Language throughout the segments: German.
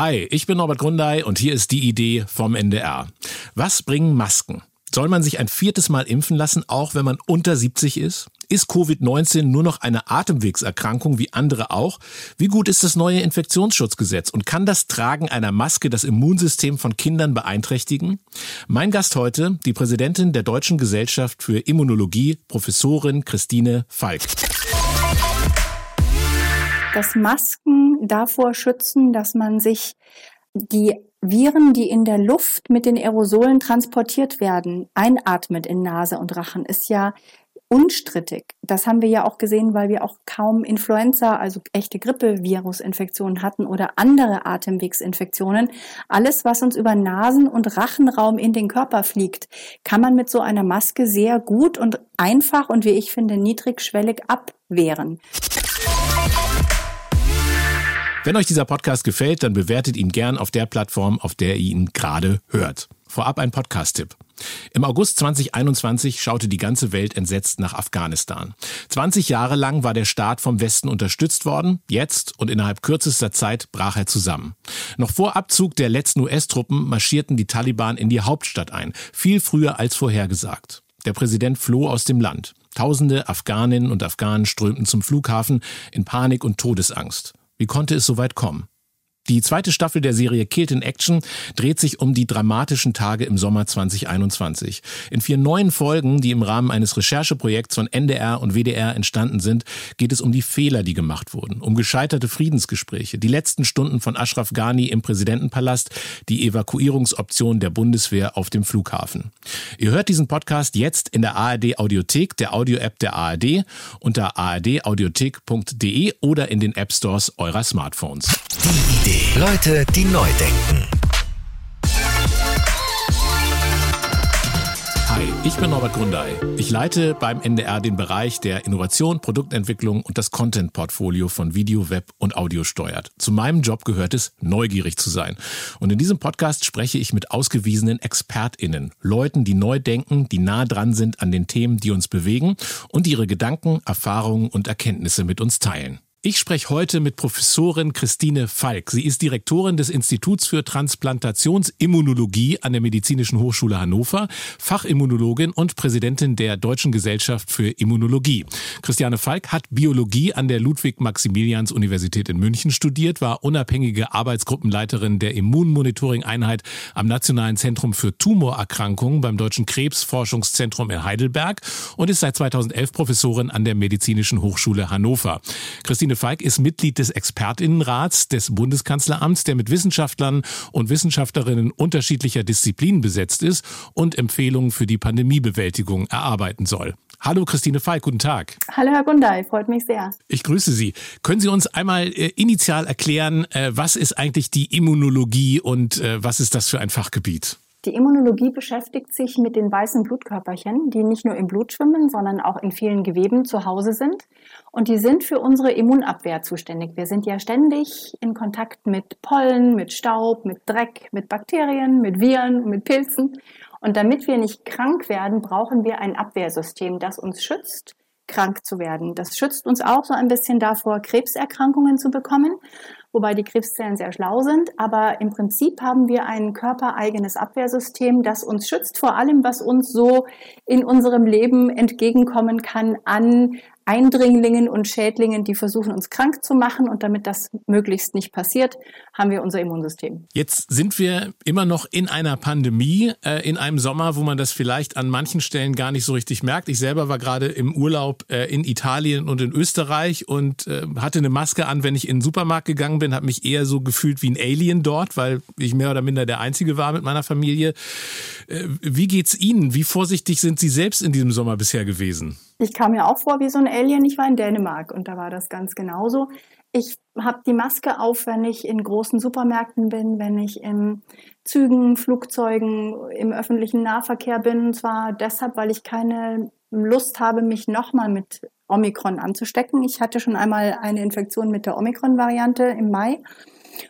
Hi, ich bin Norbert Grundei und hier ist die Idee vom NDR. Was bringen Masken? Soll man sich ein viertes Mal impfen lassen, auch wenn man unter 70 ist? Ist Covid-19 nur noch eine Atemwegserkrankung wie andere auch? Wie gut ist das neue Infektionsschutzgesetz und kann das Tragen einer Maske das Immunsystem von Kindern beeinträchtigen? Mein Gast heute, die Präsidentin der Deutschen Gesellschaft für Immunologie, Professorin Christine Falk. Dass Masken davor schützen, dass man sich die Viren, die in der Luft mit den Aerosolen transportiert werden, einatmet in Nase und Rachen, ist ja unstrittig. Das haben wir ja auch gesehen, weil wir auch kaum Influenza, also echte Grippevirusinfektionen hatten oder andere Atemwegsinfektionen. Alles, was uns über Nasen- und Rachenraum in den Körper fliegt, kann man mit so einer Maske sehr gut und einfach und wie ich finde niedrigschwellig abwehren. Wenn euch dieser Podcast gefällt, dann bewertet ihn gern auf der Plattform, auf der ihr ihn gerade hört. Vorab ein Podcast-Tipp. Im August 2021 schaute die ganze Welt entsetzt nach Afghanistan. 20 Jahre lang war der Staat vom Westen unterstützt worden. Jetzt und innerhalb kürzester Zeit brach er zusammen. Noch vor Abzug der letzten US-Truppen marschierten die Taliban in die Hauptstadt ein. Viel früher als vorhergesagt. Der Präsident floh aus dem Land. Tausende Afghaninnen und Afghanen strömten zum Flughafen in Panik und Todesangst. Wie konnte es so weit kommen? Die zweite Staffel der Serie Killed in Action dreht sich um die dramatischen Tage im Sommer 2021. In vier neuen Folgen, die im Rahmen eines Rechercheprojekts von NDR und WDR entstanden sind, geht es um die Fehler, die gemacht wurden, um gescheiterte Friedensgespräche, die letzten Stunden von Ashraf Ghani im Präsidentenpalast, die Evakuierungsoption der Bundeswehr auf dem Flughafen. Ihr hört diesen Podcast jetzt in der ARD Audiothek, der Audio-App der ARD, unter ardaudiothek.de oder in den App Stores eurer Smartphones. Idee. Leute, die neu denken. Hi, ich bin Norbert Grundei. Ich leite beim NDR den Bereich der Innovation, Produktentwicklung und das Content-Portfolio von Video, Web und Audio steuert. Zu meinem Job gehört es, neugierig zu sein. Und in diesem Podcast spreche ich mit ausgewiesenen ExpertInnen, Leuten, die neu denken, die nah dran sind an den Themen, die uns bewegen und ihre Gedanken, Erfahrungen und Erkenntnisse mit uns teilen. Ich spreche heute mit Professorin Christine Falk. Sie ist Direktorin des Instituts für Transplantationsimmunologie an der Medizinischen Hochschule Hannover, Fachimmunologin und Präsidentin der Deutschen Gesellschaft für Immunologie. Christiane Falk hat Biologie an der Ludwig-Maximilians-Universität in München studiert, war unabhängige Arbeitsgruppenleiterin der Immunmonitoring-Einheit am Nationalen Zentrum für Tumorerkrankungen beim Deutschen Krebsforschungszentrum in Heidelberg und ist seit 2011 Professorin an der Medizinischen Hochschule Hannover. Christine Christine Falk ist Mitglied des Expertinnenrats des Bundeskanzleramts, der mit Wissenschaftlern und Wissenschaftlerinnen unterschiedlicher Disziplinen besetzt ist und Empfehlungen für die Pandemiebewältigung erarbeiten soll. Hallo Christine Falk, guten Tag. Hallo Herr Gundai, freut mich sehr. Ich grüße Sie. Können Sie uns einmal äh, initial erklären, äh, was ist eigentlich die Immunologie und äh, was ist das für ein Fachgebiet? Die Immunologie beschäftigt sich mit den weißen Blutkörperchen, die nicht nur im Blut schwimmen, sondern auch in vielen Geweben zu Hause sind. Und die sind für unsere Immunabwehr zuständig. Wir sind ja ständig in Kontakt mit Pollen, mit Staub, mit Dreck, mit Bakterien, mit Viren, mit Pilzen. Und damit wir nicht krank werden, brauchen wir ein Abwehrsystem, das uns schützt, krank zu werden. Das schützt uns auch so ein bisschen davor, Krebserkrankungen zu bekommen wobei die Krebszellen sehr schlau sind. Aber im Prinzip haben wir ein körpereigenes Abwehrsystem, das uns schützt vor allem, was uns so in unserem Leben entgegenkommen kann an Eindringlingen und Schädlingen, die versuchen, uns krank zu machen. Und damit das möglichst nicht passiert, haben wir unser Immunsystem. Jetzt sind wir immer noch in einer Pandemie, äh, in einem Sommer, wo man das vielleicht an manchen Stellen gar nicht so richtig merkt. Ich selber war gerade im Urlaub äh, in Italien und in Österreich und äh, hatte eine Maske an, wenn ich in den Supermarkt gegangen bin, habe mich eher so gefühlt wie ein Alien dort, weil ich mehr oder minder der Einzige war mit meiner Familie. Äh, wie geht's Ihnen? Wie vorsichtig sind Sie selbst in diesem Sommer bisher gewesen? Ich kam mir auch vor wie so ein Alien. Ich war in Dänemark und da war das ganz genauso. Ich habe die Maske auf, wenn ich in großen Supermärkten bin, wenn ich in Zügen, Flugzeugen, im öffentlichen Nahverkehr bin. Und zwar deshalb, weil ich keine Lust habe, mich nochmal mit Omikron anzustecken. Ich hatte schon einmal eine Infektion mit der Omikron-Variante im Mai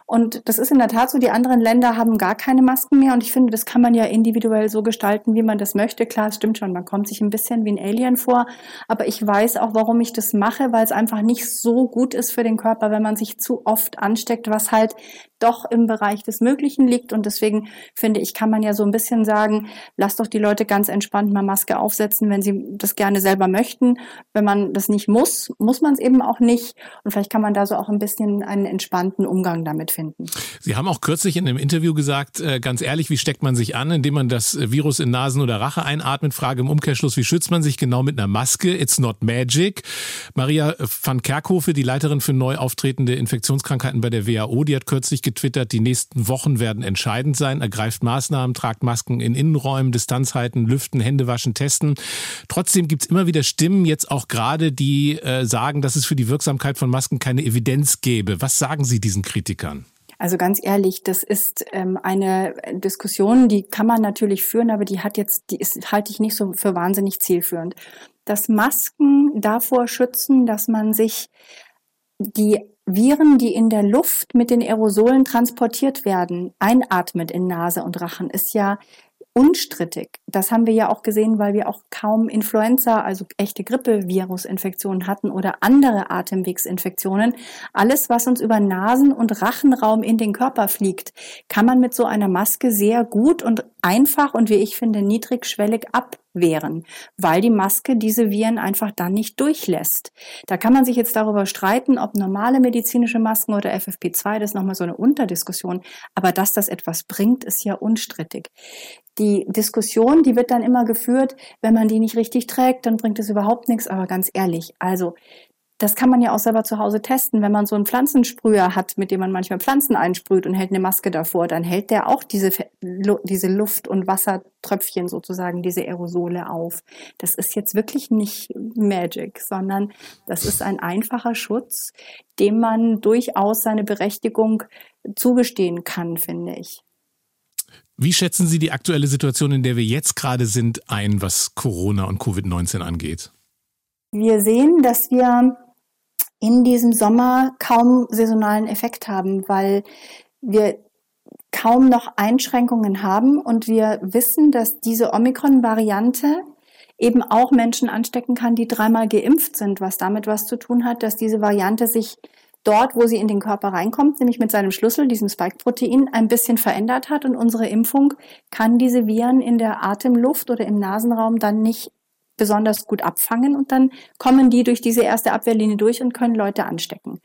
Und das ist in der Tat so, die anderen Länder haben gar keine Masken mehr. Und ich finde, das kann man ja individuell so gestalten, wie man das möchte. Klar, es stimmt schon, man kommt sich ein bisschen wie ein Alien vor. Aber ich weiß auch, warum ich das mache, weil es einfach nicht so gut ist für den Körper, wenn man sich zu oft ansteckt, was halt doch im Bereich des Möglichen liegt. Und deswegen finde ich, kann man ja so ein bisschen sagen, lass doch die Leute ganz entspannt mal Maske aufsetzen, wenn sie das gerne selber möchten. Wenn man das nicht muss, muss man es eben auch nicht. Und vielleicht kann man da so auch ein bisschen einen entspannten Umgang damit finden. Sie haben auch kürzlich in einem Interview gesagt, äh, ganz ehrlich, wie steckt man sich an, indem man das Virus in Nasen oder Rache einatmet? Frage im Umkehrschluss, wie schützt man sich genau mit einer Maske? It's not magic. Maria van Kerkhofe, die Leiterin für neu auftretende Infektionskrankheiten bei der WHO, die hat kürzlich getwittert, die nächsten Wochen werden entscheidend sein. Ergreift Maßnahmen, tragt Masken in Innenräumen, Distanz halten, lüften, Hände waschen, testen. Trotzdem gibt es immer wieder Stimmen, jetzt auch gerade, die äh, sagen, dass es für die Wirksamkeit von Masken keine Evidenz gäbe. Was sagen Sie diesen Kritikern? Also ganz ehrlich, das ist ähm, eine Diskussion, die kann man natürlich führen, aber die hat jetzt, die ist, halte ich nicht so für wahnsinnig zielführend. Dass Masken davor schützen, dass man sich die Viren, die in der Luft mit den Aerosolen transportiert werden, einatmet in Nase und Rachen, ist ja unstrittig. Das haben wir ja auch gesehen, weil wir auch kaum Influenza, also echte Grippevirusinfektionen hatten oder andere Atemwegsinfektionen. Alles, was uns über Nasen- und Rachenraum in den Körper fliegt, kann man mit so einer Maske sehr gut und einfach und wie ich finde niedrigschwellig abwehren, weil die Maske diese Viren einfach dann nicht durchlässt. Da kann man sich jetzt darüber streiten, ob normale medizinische Masken oder FFP2, das ist nochmal so eine Unterdiskussion, aber dass das etwas bringt, ist ja unstrittig. Die Diskussion, die wird dann immer geführt, wenn man die nicht richtig trägt, dann bringt es überhaupt nichts, aber ganz ehrlich, also das kann man ja auch selber zu Hause testen. Wenn man so einen Pflanzensprüher hat, mit dem man manchmal Pflanzen einsprüht und hält eine Maske davor, dann hält der auch diese, diese Luft- und Wassertröpfchen sozusagen, diese Aerosole auf. Das ist jetzt wirklich nicht Magic, sondern das ist ein einfacher Schutz, dem man durchaus seine Berechtigung zugestehen kann, finde ich. Wie schätzen Sie die aktuelle Situation, in der wir jetzt gerade sind, ein, was Corona und Covid-19 angeht? Wir sehen, dass wir in diesem Sommer kaum saisonalen Effekt haben, weil wir kaum noch Einschränkungen haben und wir wissen, dass diese Omikron-Variante eben auch Menschen anstecken kann, die dreimal geimpft sind, was damit was zu tun hat, dass diese Variante sich dort, wo sie in den Körper reinkommt, nämlich mit seinem Schlüssel, diesem Spike-Protein, ein bisschen verändert hat und unsere Impfung kann diese Viren in der Atemluft oder im Nasenraum dann nicht besonders gut abfangen und dann kommen die durch diese erste Abwehrlinie durch und können Leute anstecken.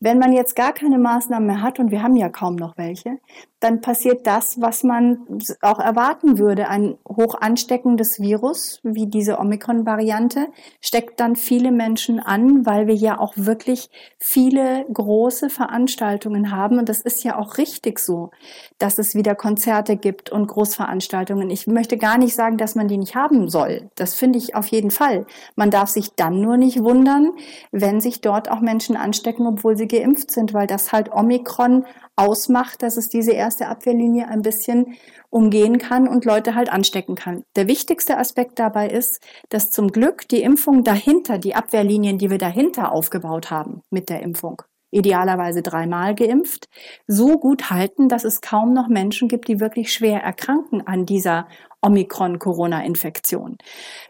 Wenn man jetzt gar keine Maßnahmen mehr hat, und wir haben ja kaum noch welche, dann passiert das, was man auch erwarten würde. Ein hoch ansteckendes Virus wie diese Omikron-Variante steckt dann viele Menschen an, weil wir ja auch wirklich viele große Veranstaltungen haben. Und das ist ja auch richtig so, dass es wieder Konzerte gibt und Großveranstaltungen. Ich möchte gar nicht sagen, dass man die nicht haben soll. Das finde ich auf jeden Fall. Man darf sich dann nur nicht wundern, wenn sich dort auch Menschen anstecken, obwohl sie geimpft sind, weil das halt Omikron ausmacht, dass es diese erste Abwehrlinie ein bisschen umgehen kann und Leute halt anstecken kann. Der wichtigste Aspekt dabei ist, dass zum Glück die Impfung dahinter, die Abwehrlinien, die wir dahinter aufgebaut haben mit der Impfung, idealerweise dreimal geimpft, so gut halten, dass es kaum noch Menschen gibt, die wirklich schwer erkranken an dieser Omikron-Corona-Infektion.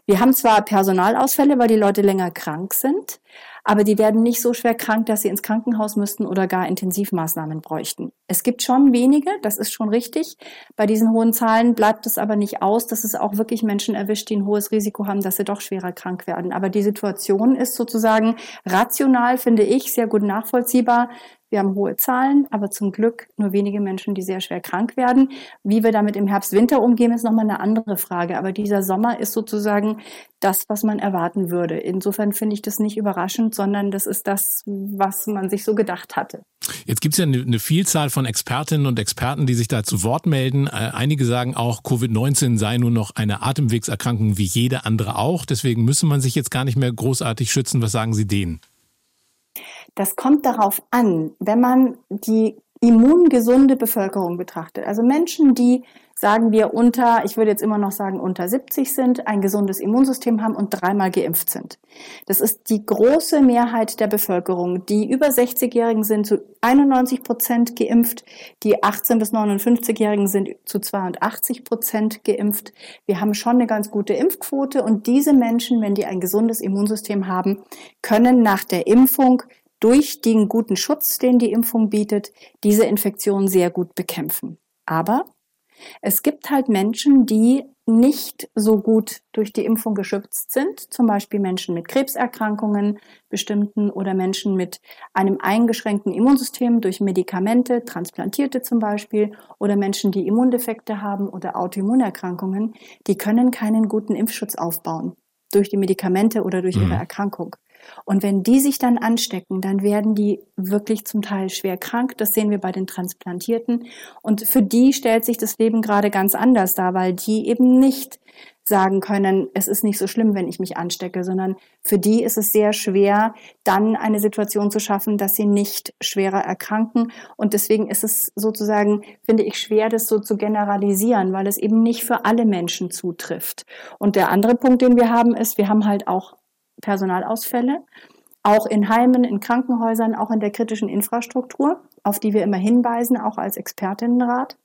Wir haben zwar Personalausfälle, weil die Leute länger krank sind, aber die werden nicht so schwer krank, dass sie ins Krankenhaus müssten oder gar Intensivmaßnahmen bräuchten. Es gibt schon wenige, das ist schon richtig. Bei diesen hohen Zahlen bleibt es aber nicht aus, dass es auch wirklich Menschen erwischt, die ein hohes Risiko haben, dass sie doch schwerer krank werden. Aber die Situation ist sozusagen rational, finde ich, sehr gut nachvollziehbar. Wir haben hohe Zahlen, aber zum Glück nur wenige Menschen, die sehr schwer krank werden. Wie wir damit im Herbst, Winter umgehen, ist nochmal eine andere Frage. Aber dieser Sommer ist sozusagen das, was man erwarten würde. Insofern finde ich das nicht überraschend, sondern das ist das, was man sich so gedacht hatte. Jetzt gibt es ja eine Vielzahl von Expertinnen und Experten, die sich da zu Wort melden. Äh, einige sagen auch, Covid-19 sei nur noch eine Atemwegserkrankung wie jede andere auch. Deswegen müsse man sich jetzt gar nicht mehr großartig schützen. Was sagen Sie denen? Das kommt darauf an, wenn man die immungesunde Bevölkerung betrachtet, also Menschen, die sagen wir unter, ich würde jetzt immer noch sagen unter 70 sind, ein gesundes Immunsystem haben und dreimal geimpft sind. Das ist die große Mehrheit der Bevölkerung. Die über 60-Jährigen sind zu 91 Prozent geimpft, die 18 bis 59-Jährigen sind zu 82 Prozent geimpft. Wir haben schon eine ganz gute Impfquote und diese Menschen, wenn die ein gesundes Immunsystem haben, können nach der Impfung durch den guten Schutz, den die Impfung bietet, diese Infektion sehr gut bekämpfen. Aber es gibt halt Menschen, die nicht so gut durch die Impfung geschützt sind, zum Beispiel Menschen mit Krebserkrankungen, bestimmten oder Menschen mit einem eingeschränkten Immunsystem durch Medikamente, Transplantierte zum Beispiel, oder Menschen, die Immundefekte haben oder Autoimmunerkrankungen, die können keinen guten Impfschutz aufbauen durch die Medikamente oder durch ihre mhm. Erkrankung. Und wenn die sich dann anstecken, dann werden die wirklich zum Teil schwer krank. Das sehen wir bei den Transplantierten. Und für die stellt sich das Leben gerade ganz anders dar, weil die eben nicht sagen können, es ist nicht so schlimm, wenn ich mich anstecke, sondern für die ist es sehr schwer, dann eine Situation zu schaffen, dass sie nicht schwerer erkranken. Und deswegen ist es sozusagen, finde ich, schwer, das so zu generalisieren, weil es eben nicht für alle Menschen zutrifft. Und der andere Punkt, den wir haben, ist, wir haben halt auch Personalausfälle, auch in Heimen, in Krankenhäusern, auch in der kritischen Infrastruktur, auf die wir immer hinweisen, auch als Expertinnenrat.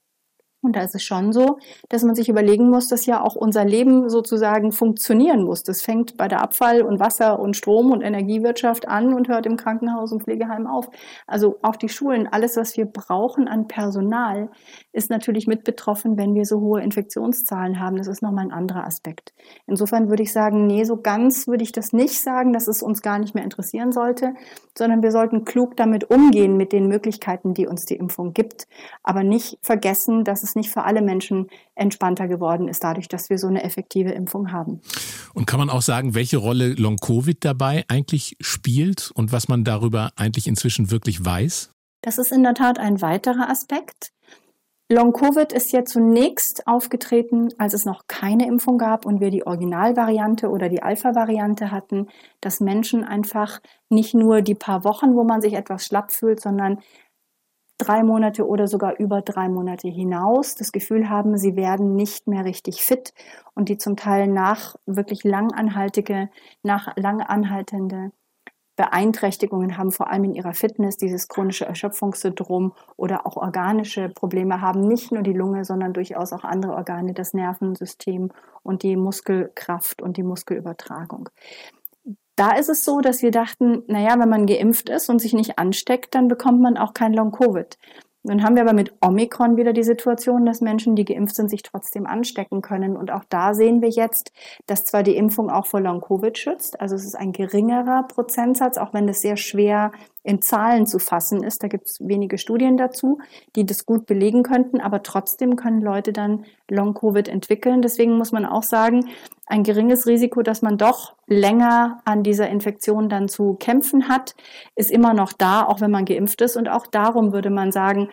Und da ist es schon so, dass man sich überlegen muss, dass ja auch unser Leben sozusagen funktionieren muss. Das fängt bei der Abfall- und Wasser- und Strom- und Energiewirtschaft an und hört im Krankenhaus und Pflegeheim auf. Also auch die Schulen, alles, was wir brauchen an Personal, ist natürlich mit betroffen, wenn wir so hohe Infektionszahlen haben. Das ist nochmal ein anderer Aspekt. Insofern würde ich sagen, nee, so ganz würde ich das nicht sagen, dass es uns gar nicht mehr interessieren sollte, sondern wir sollten klug damit umgehen mit den Möglichkeiten, die uns die Impfung gibt, aber nicht vergessen, dass es es nicht für alle Menschen entspannter geworden ist, dadurch, dass wir so eine effektive Impfung haben. Und kann man auch sagen, welche Rolle Long-Covid dabei eigentlich spielt und was man darüber eigentlich inzwischen wirklich weiß? Das ist in der Tat ein weiterer Aspekt. Long-Covid ist ja zunächst aufgetreten, als es noch keine Impfung gab und wir die Originalvariante oder die Alpha-Variante hatten, dass Menschen einfach nicht nur die paar Wochen, wo man sich etwas schlapp fühlt, sondern drei Monate oder sogar über drei Monate hinaus das Gefühl haben, sie werden nicht mehr richtig fit und die zum Teil nach wirklich langanhaltige, nach langanhaltende Beeinträchtigungen haben, vor allem in ihrer Fitness, dieses chronische Erschöpfungssyndrom oder auch organische Probleme haben, nicht nur die Lunge, sondern durchaus auch andere Organe, das Nervensystem und die Muskelkraft und die Muskelübertragung. Da ist es so, dass wir dachten, naja, wenn man geimpft ist und sich nicht ansteckt, dann bekommt man auch kein Long-Covid. Nun haben wir aber mit Omikron wieder die Situation, dass Menschen, die geimpft sind, sich trotzdem anstecken können. Und auch da sehen wir jetzt, dass zwar die Impfung auch vor Long-Covid schützt, also es ist ein geringerer Prozentsatz, auch wenn es sehr schwer in Zahlen zu fassen ist. Da gibt es wenige Studien dazu, die das gut belegen könnten, aber trotzdem können Leute dann Long-Covid entwickeln. Deswegen muss man auch sagen, ein geringes Risiko, dass man doch länger an dieser Infektion dann zu kämpfen hat, ist immer noch da, auch wenn man geimpft ist. Und auch darum würde man sagen,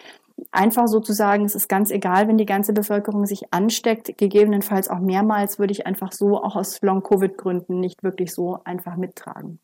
einfach sozusagen, es ist ganz egal, wenn die ganze Bevölkerung sich ansteckt, gegebenenfalls auch mehrmals, würde ich einfach so auch aus Long-Covid-Gründen nicht wirklich so einfach mittragen.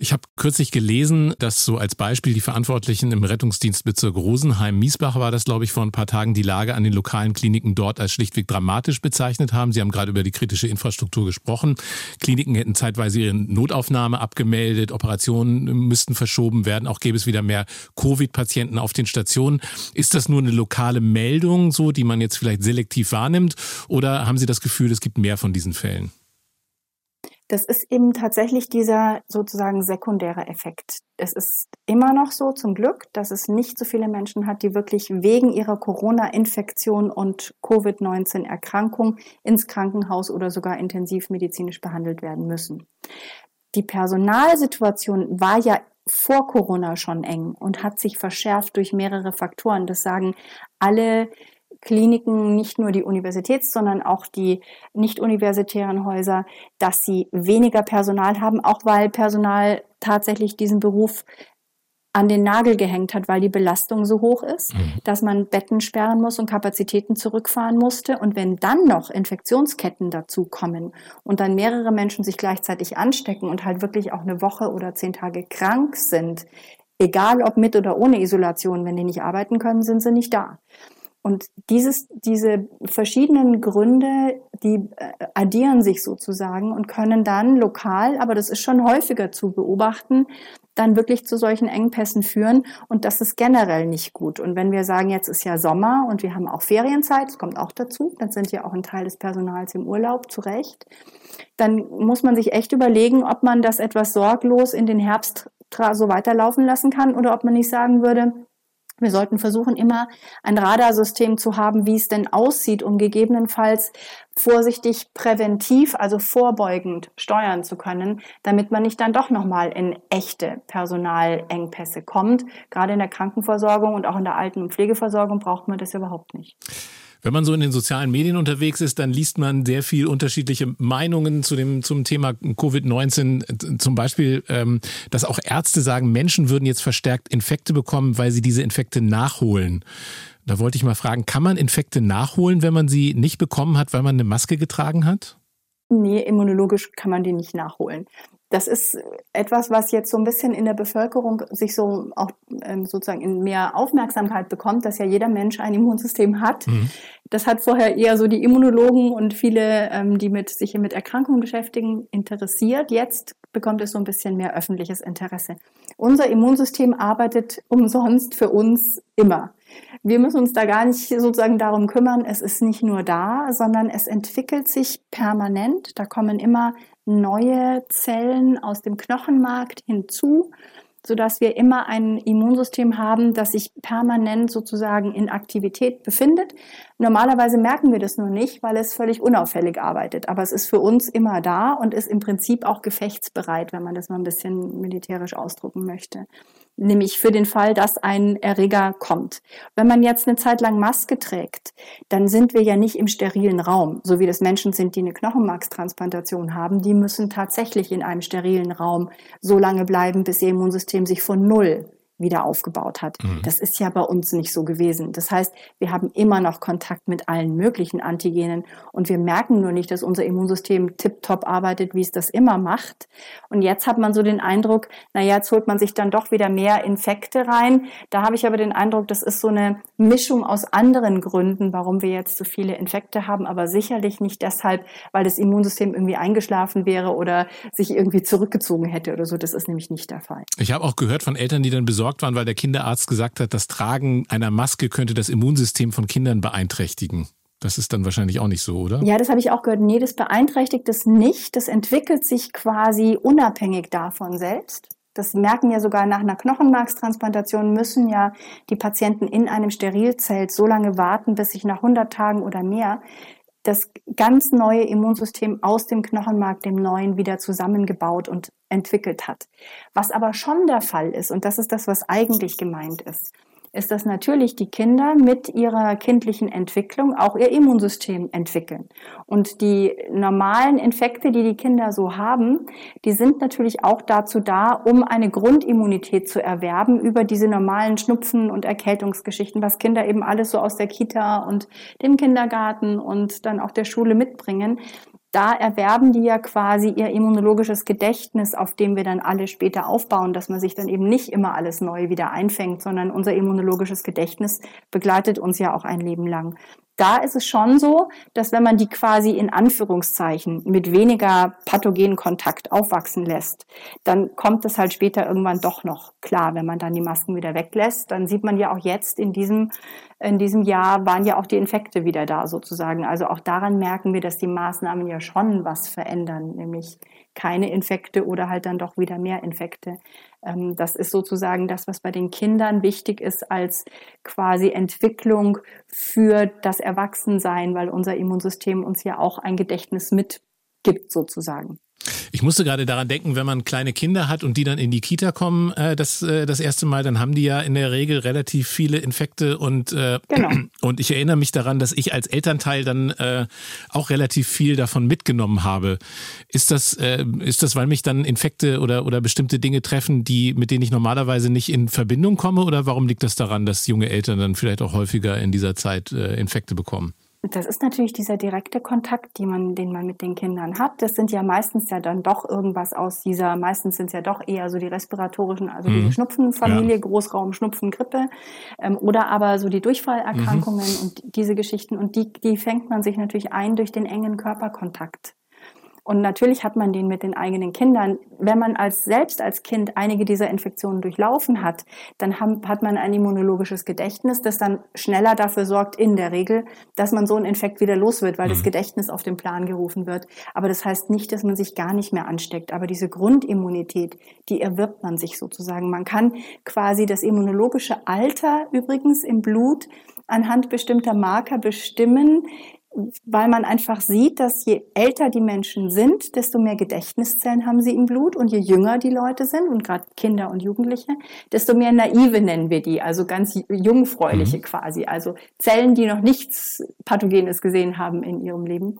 Ich habe kürzlich gelesen, dass so als Beispiel die Verantwortlichen im Rettungsdienstbezirk Rosenheim-Miesbach war das, glaube ich, vor ein paar Tagen die Lage an den lokalen Kliniken dort als schlichtweg dramatisch bezeichnet haben. Sie haben gerade über die kritische Infrastruktur gesprochen. Kliniken hätten zeitweise ihre Notaufnahme abgemeldet, Operationen müssten verschoben werden, auch gäbe es wieder mehr Covid-Patienten auf den Stationen. Ist das nur eine lokale Meldung, so die man jetzt vielleicht selektiv wahrnimmt, oder haben Sie das Gefühl, es gibt mehr von diesen Fällen? Das ist eben tatsächlich dieser sozusagen sekundäre Effekt. Es ist immer noch so, zum Glück, dass es nicht so viele Menschen hat, die wirklich wegen ihrer Corona-Infektion und Covid-19-Erkrankung ins Krankenhaus oder sogar intensivmedizinisch behandelt werden müssen. Die Personalsituation war ja vor Corona schon eng und hat sich verschärft durch mehrere Faktoren. Das sagen alle Kliniken, nicht nur die Universitäts-, sondern auch die nicht-universitären Häuser, dass sie weniger Personal haben, auch weil Personal tatsächlich diesen Beruf an den Nagel gehängt hat, weil die Belastung so hoch ist, mhm. dass man Betten sperren muss und Kapazitäten zurückfahren musste. Und wenn dann noch Infektionsketten dazu kommen und dann mehrere Menschen sich gleichzeitig anstecken und halt wirklich auch eine Woche oder zehn Tage krank sind, egal ob mit oder ohne Isolation, wenn die nicht arbeiten können, sind sie nicht da. Und dieses, diese verschiedenen Gründe, die äh, addieren sich sozusagen und können dann lokal, aber das ist schon häufiger zu beobachten, dann wirklich zu solchen Engpässen führen. Und das ist generell nicht gut. Und wenn wir sagen, jetzt ist ja Sommer und wir haben auch Ferienzeit, das kommt auch dazu, dann sind ja auch ein Teil des Personals im Urlaub, zu Recht, dann muss man sich echt überlegen, ob man das etwas sorglos in den Herbst so weiterlaufen lassen kann oder ob man nicht sagen würde, wir sollten versuchen, immer ein Radarsystem zu haben, wie es denn aussieht, um gegebenenfalls vorsichtig präventiv, also vorbeugend steuern zu können, damit man nicht dann doch nochmal in echte Personalengpässe kommt. Gerade in der Krankenversorgung und auch in der Alten- und Pflegeversorgung braucht man das überhaupt nicht. Wenn man so in den sozialen Medien unterwegs ist, dann liest man sehr viel unterschiedliche Meinungen zu dem, zum Thema Covid-19. Zum Beispiel, ähm, dass auch Ärzte sagen, Menschen würden jetzt verstärkt Infekte bekommen, weil sie diese Infekte nachholen. Da wollte ich mal fragen, kann man Infekte nachholen, wenn man sie nicht bekommen hat, weil man eine Maske getragen hat? Nee, immunologisch kann man die nicht nachholen das ist etwas, was jetzt so ein bisschen in der Bevölkerung sich so auch ähm, sozusagen in mehr Aufmerksamkeit bekommt, dass ja jeder Mensch ein Immunsystem hat. Mhm. Das hat vorher eher so die Immunologen und viele, ähm, die mit, sich mit Erkrankungen beschäftigen, interessiert. Jetzt bekommt es so ein bisschen mehr öffentliches Interesse. Unser Immunsystem arbeitet umsonst für uns immer. Wir müssen uns da gar nicht sozusagen darum kümmern. Es ist nicht nur da, sondern es entwickelt sich permanent. Da kommen immer neue Zellen aus dem Knochenmark hinzu, sodass wir immer ein Immunsystem haben, das sich permanent sozusagen in Aktivität befindet. Normalerweise merken wir das nur nicht, weil es völlig unauffällig arbeitet. Aber es ist für uns immer da und ist im Prinzip auch gefechtsbereit, wenn man das mal ein bisschen militärisch ausdrucken möchte nämlich für den Fall, dass ein Erreger kommt. Wenn man jetzt eine Zeit lang Maske trägt, dann sind wir ja nicht im sterilen Raum, so wie das Menschen sind, die eine Knochenmarkstransplantation haben. Die müssen tatsächlich in einem sterilen Raum so lange bleiben, bis ihr Immunsystem sich von Null wieder aufgebaut hat. Mhm. Das ist ja bei uns nicht so gewesen. Das heißt, wir haben immer noch Kontakt mit allen möglichen Antigenen und wir merken nur nicht, dass unser Immunsystem tiptop arbeitet, wie es das immer macht. Und jetzt hat man so den Eindruck, na ja, jetzt holt man sich dann doch wieder mehr Infekte rein. Da habe ich aber den Eindruck, das ist so eine Mischung aus anderen Gründen, warum wir jetzt so viele Infekte haben, aber sicherlich nicht deshalb, weil das Immunsystem irgendwie eingeschlafen wäre oder sich irgendwie zurückgezogen hätte oder so. Das ist nämlich nicht der Fall. Ich habe auch gehört von Eltern, die dann besorgt besorgt waren, weil der Kinderarzt gesagt hat, das Tragen einer Maske könnte das Immunsystem von Kindern beeinträchtigen. Das ist dann wahrscheinlich auch nicht so, oder? Ja, das habe ich auch gehört. Nee, das beeinträchtigt es nicht. Das entwickelt sich quasi unabhängig davon selbst. Das merken ja sogar nach einer Knochenmarkstransplantation müssen ja die Patienten in einem Sterilzelt so lange warten, bis sich nach 100 Tagen oder mehr das ganz neue Immunsystem aus dem Knochenmark, dem neuen, wieder zusammengebaut und entwickelt hat. Was aber schon der Fall ist, und das ist das, was eigentlich gemeint ist, ist, dass natürlich die Kinder mit ihrer kindlichen Entwicklung auch ihr Immunsystem entwickeln. Und die normalen Infekte, die die Kinder so haben, die sind natürlich auch dazu da, um eine Grundimmunität zu erwerben über diese normalen Schnupfen und Erkältungsgeschichten, was Kinder eben alles so aus der Kita und dem Kindergarten und dann auch der Schule mitbringen da erwerben die ja quasi ihr immunologisches Gedächtnis, auf dem wir dann alle später aufbauen, dass man sich dann eben nicht immer alles neu wieder einfängt, sondern unser immunologisches Gedächtnis begleitet uns ja auch ein Leben lang da ist es schon so, dass wenn man die quasi in Anführungszeichen mit weniger pathogenen Kontakt aufwachsen lässt, dann kommt es halt später irgendwann doch noch klar, wenn man dann die Masken wieder weglässt. Dann sieht man ja auch jetzt in diesem, in diesem Jahr waren ja auch die Infekte wieder da sozusagen. Also auch daran merken wir, dass die Maßnahmen ja schon was verändern, nämlich keine Infekte oder halt dann doch wieder mehr Infekte. Ähm, das ist sozusagen das, was bei den Kindern wichtig ist als quasi Entwicklung für das Erwachsensein, weil unser Immunsystem uns ja auch ein Gedächtnis mitgibt sozusagen. Ich musste gerade daran denken, wenn man kleine Kinder hat und die dann in die Kita kommen, äh, das, äh, das erste Mal, dann haben die ja in der Regel relativ viele Infekte und, äh, genau. und ich erinnere mich daran, dass ich als Elternteil dann äh, auch relativ viel davon mitgenommen habe. Ist das, äh, ist das, weil mich dann Infekte oder, oder bestimmte Dinge treffen, die, mit denen ich normalerweise nicht in Verbindung komme oder warum liegt das daran, dass junge Eltern dann vielleicht auch häufiger in dieser Zeit äh, Infekte bekommen? Das ist natürlich dieser direkte Kontakt, man, den man mit den Kindern hat. Das sind ja meistens ja dann doch irgendwas aus dieser, meistens sind es ja doch eher so die respiratorischen, also mhm. die Schnupfenfamilie, ja. Großraum, Schnupfen, Grippe, ähm, oder aber so die Durchfallerkrankungen mhm. und diese Geschichten. Und die, die fängt man sich natürlich ein durch den engen Körperkontakt. Und natürlich hat man den mit den eigenen Kindern. Wenn man als selbst als Kind einige dieser Infektionen durchlaufen hat, dann hat man ein immunologisches Gedächtnis, das dann schneller dafür sorgt, in der Regel, dass man so einen Infekt wieder los wird, weil mhm. das Gedächtnis auf den Plan gerufen wird. Aber das heißt nicht, dass man sich gar nicht mehr ansteckt. Aber diese Grundimmunität, die erwirbt man sich sozusagen. Man kann quasi das immunologische Alter übrigens im Blut anhand bestimmter Marker bestimmen, weil man einfach sieht, dass je älter die Menschen sind, desto mehr Gedächtniszellen haben sie im Blut. Und je jünger die Leute sind und gerade Kinder und Jugendliche, desto mehr naive nennen wir die, also ganz jungfräuliche mhm. quasi, also Zellen, die noch nichts Pathogenes gesehen haben in ihrem Leben,